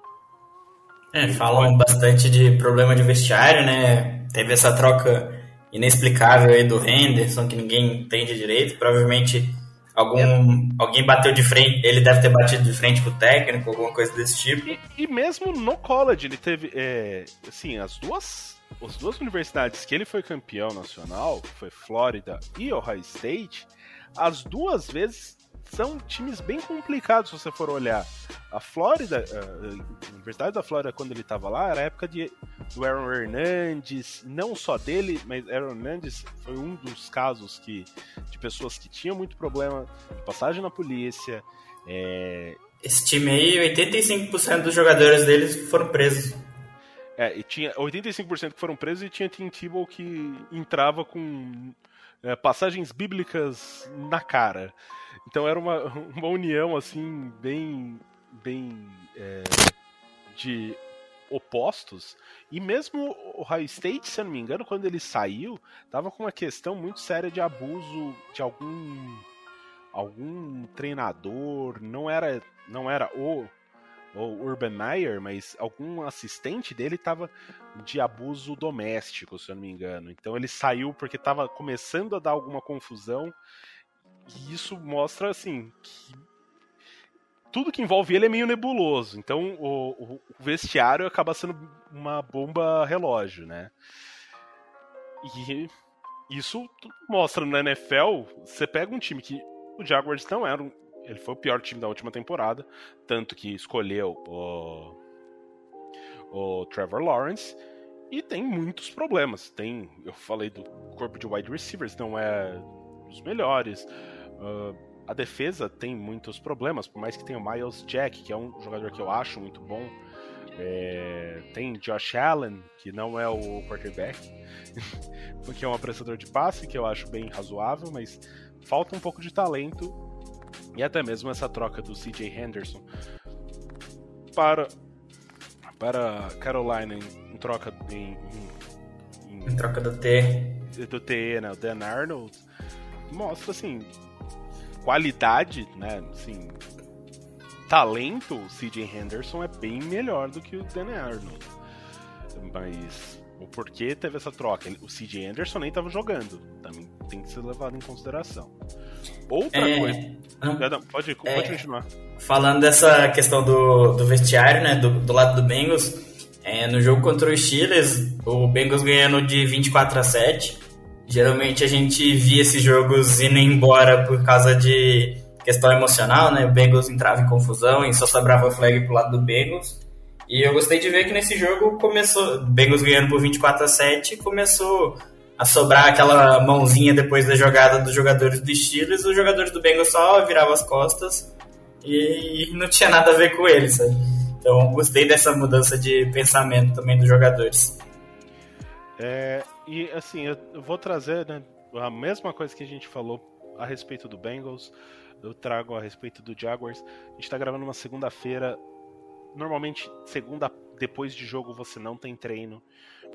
É, falam bastante de problema de vestiário, né? Teve essa troca inexplicável aí do Henderson, que ninguém entende direito. Provavelmente algum é. alguém bateu de frente, ele deve ter batido de frente com o técnico, alguma coisa desse tipo. E, e mesmo no college ele teve, é, assim, as duas as duas universidades que ele foi campeão nacional, que foi Flórida e Ohio State, as duas vezes são times bem complicados se você for olhar. A Flórida, a Universidade da Flórida, quando ele estava lá, era a época de, do Aaron Hernandes, não só dele, mas Aaron Hernandes foi um dos casos que, de pessoas que tinham muito problema de passagem na polícia. É... Esse time aí, 85% dos jogadores deles foram presos. É, e tinha 85% que foram presos e tinha Tim Tebow que entrava com é, passagens bíblicas na cara. Então era uma, uma união assim bem bem é, de opostos. E mesmo o High State, se eu não me engano, quando ele saiu, tava com uma questão muito séria de abuso de algum algum treinador, não era não era o o Urban Meyer, mas algum assistente dele estava de abuso doméstico, se eu não me engano. Então ele saiu porque estava começando a dar alguma confusão e isso mostra, assim, que tudo que envolve ele é meio nebuloso. Então o, o vestiário acaba sendo uma bomba relógio, né? E isso mostra na NFL, você pega um time que o Jaguars não era um, ele foi o pior time da última temporada, tanto que escolheu o, o Trevor Lawrence e tem muitos problemas. Tem, eu falei do corpo de wide receivers, não é dos melhores. Uh, a defesa tem muitos problemas, por mais que tenha o Miles Jack, que é um jogador que eu acho muito bom. É, tem Josh Allen, que não é o quarterback, porque é um apressador de passe, que eu acho bem razoável, mas falta um pouco de talento. E até mesmo essa troca do CJ Henderson para, para Carolina em, em troca em, em, em, troca do T. Do T, né? O Dan Arnold. Mostra assim qualidade, né? Assim, talento, o CJ Henderson é bem melhor do que o Dan Arnold. Mas o porquê teve essa troca? O CJ Anderson nem estava jogando. Também tem que ser levado em consideração. Outra é... coisa. Não, pode, pode é... continuar. Falando dessa questão do, do vestiário, né? Do, do lado do Bengals, é, no jogo contra os Steelers, o Bengals ganhando de 24 a 7. Geralmente a gente via esses jogos indo embora por causa de questão emocional, né? O Bengals entrava em confusão e só sobrava flag pro lado do Bengals. E eu gostei de ver que nesse jogo começou, Bengals ganhando por 24 a 7, começou a sobrar aquela mãozinha depois da jogada dos jogadores do Steelers, os jogadores do Bengals só viravam as costas e não tinha nada a ver com eles, sabe? Então gostei dessa mudança de pensamento também dos jogadores. É, e assim, eu vou trazer né, a mesma coisa que a gente falou a respeito do Bengals, eu trago a respeito do Jaguars. A gente está gravando uma segunda-feira normalmente segunda depois de jogo você não tem treino,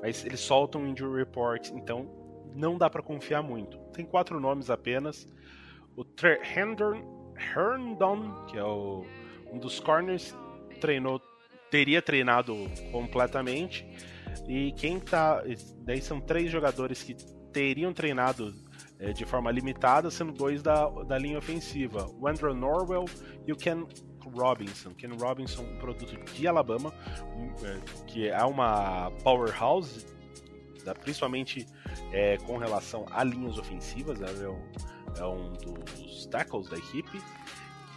mas eles soltam injury report, então não dá para confiar muito. Tem quatro nomes apenas. O Herndon, Herndon que é o, um dos corners, treinou, teria treinado completamente. E quem tá, daí são três jogadores que teriam treinado é, de forma limitada, sendo dois da, da linha ofensiva, o Andrew Norwell e o Ken Robinson. Ken Robinson, um produto de Alabama, é, que é uma powerhouse, principalmente é, com relação a linhas ofensivas, né, é, um, é um dos tackles da equipe.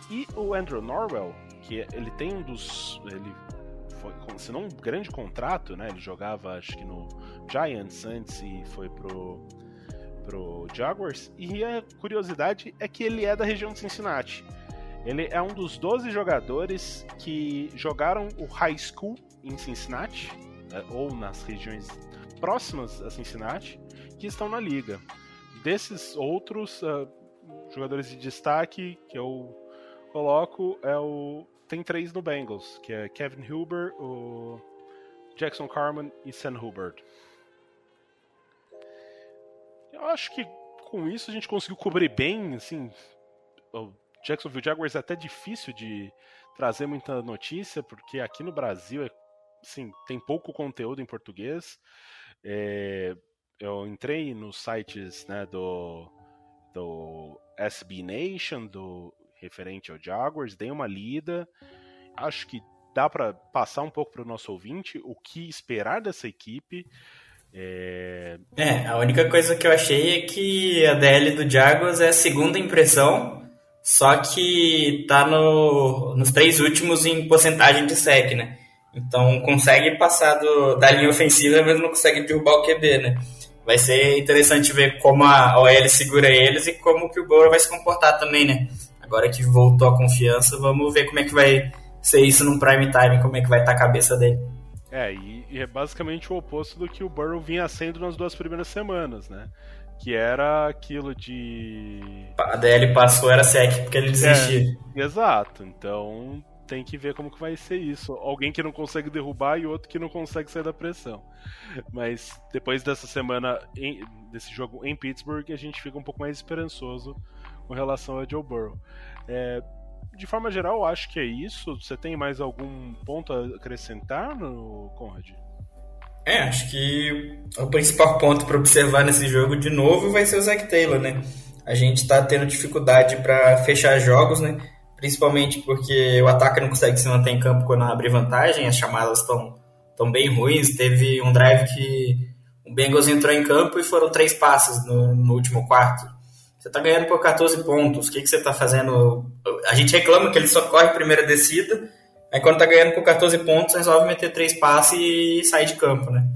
E o Andrew Norwell, que ele tem um dos. Ele foi, se não um grande contrato, né? Ele jogava acho que no Giants antes e foi pro, pro Jaguars. E a curiosidade é que ele é da região de Cincinnati. Ele é um dos 12 jogadores que jogaram o high school em Cincinnati, né, ou nas regiões próximas a Cincinnati, que estão na liga. Desses outros uh, jogadores de destaque que eu coloco é o tem três no Bengals, que é Kevin Huber, o Jackson Carman e Sam Hubbard. Eu acho que com isso a gente conseguiu cobrir bem, assim, Jacksonville Jaguars é até difícil de trazer muita notícia, porque aqui no Brasil é, tem pouco conteúdo em português. É, eu entrei nos sites né, do, do SB Nation, do referente ao Jaguars, dei uma lida. Acho que dá para passar um pouco para o nosso ouvinte o que esperar dessa equipe. É... é... a única coisa que eu achei é que a DL do Jaguars é a segunda impressão só que tá no, nos três últimos em porcentagem de sec, né? Então consegue passar do, da linha ofensiva, mas não consegue derrubar o QB, né? Vai ser interessante ver como a OL segura eles e como que o Boa vai se comportar também, né? Agora que voltou a confiança, vamos ver como é que vai ser isso no prime time, como é que vai estar tá a cabeça dele. É, e, e, é basicamente o oposto do que o Burrow vinha sendo nas duas primeiras semanas, né? Que era aquilo de. A DL passou, era sec, porque ele desistiu. É, exato, então tem que ver como que vai ser isso. Alguém que não consegue derrubar e outro que não consegue sair da pressão. Mas depois dessa semana, em, desse jogo em Pittsburgh, a gente fica um pouco mais esperançoso com relação a Joe Burrow. É, de forma geral, acho que é isso. Você tem mais algum ponto a acrescentar no Conrad? É, acho que o principal ponto para observar nesse jogo de novo vai ser o Zac Taylor, né? A gente está tendo dificuldade para fechar jogos, né? Principalmente porque o ataque não consegue se manter em campo quando abre vantagem, as chamadas estão tão bem ruins. Teve um drive que o Bengals entrou em campo e foram três passes no, no último quarto. Você está ganhando por 14 pontos, o que, que você está fazendo? A gente reclama que ele só corre primeira descida, Aí quando tá ganhando com 14 pontos, resolve meter três passes e sair de campo, né?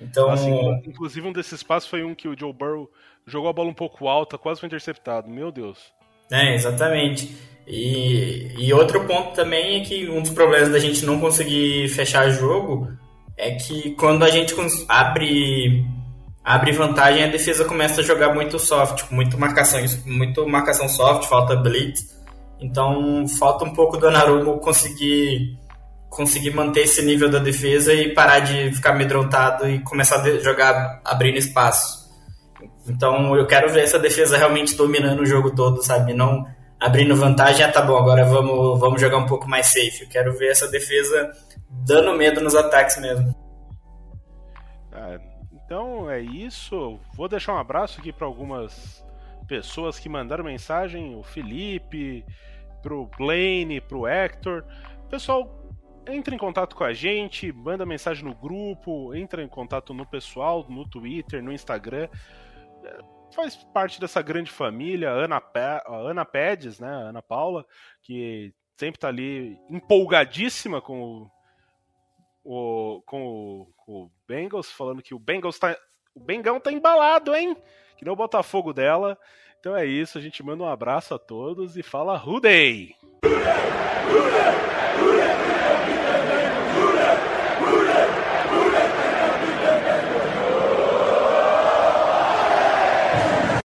Então. Assim, inclusive, um desses passes foi um que o Joe Burrow jogou a bola um pouco alta, quase foi interceptado. Meu Deus. É, exatamente. E, e outro ponto também é que um dos problemas da gente não conseguir fechar jogo é que quando a gente abre abre vantagem, a defesa começa a jogar muito soft, muito marcação, muito marcação soft, falta blitz. Então falta um pouco do Narumo conseguir conseguir manter esse nível da defesa e parar de ficar amedrontado e começar a jogar abrindo espaço. Então eu quero ver essa defesa realmente dominando o jogo todo, sabe? Não abrindo vantagem, ah, tá bom, agora vamos, vamos jogar um pouco mais safe. Eu quero ver essa defesa dando medo nos ataques mesmo. Ah, então é isso. Vou deixar um abraço aqui para algumas pessoas que mandaram mensagem, o Felipe, pro Blaine, pro Hector. Pessoal, entre em contato com a gente, manda mensagem no grupo, entra em contato no pessoal, no Twitter, no Instagram. É, faz parte dessa grande família, Ana, Ana Pedes, né, Ana Paula, que sempre tá ali empolgadíssima com o, o com, o, com o Bengals, falando que o Bengals tá. O Bengão tá embalado, hein? Que não o Botafogo dela. Então é isso, a gente manda um abraço a todos e fala Hooday! Hooday! Hooday!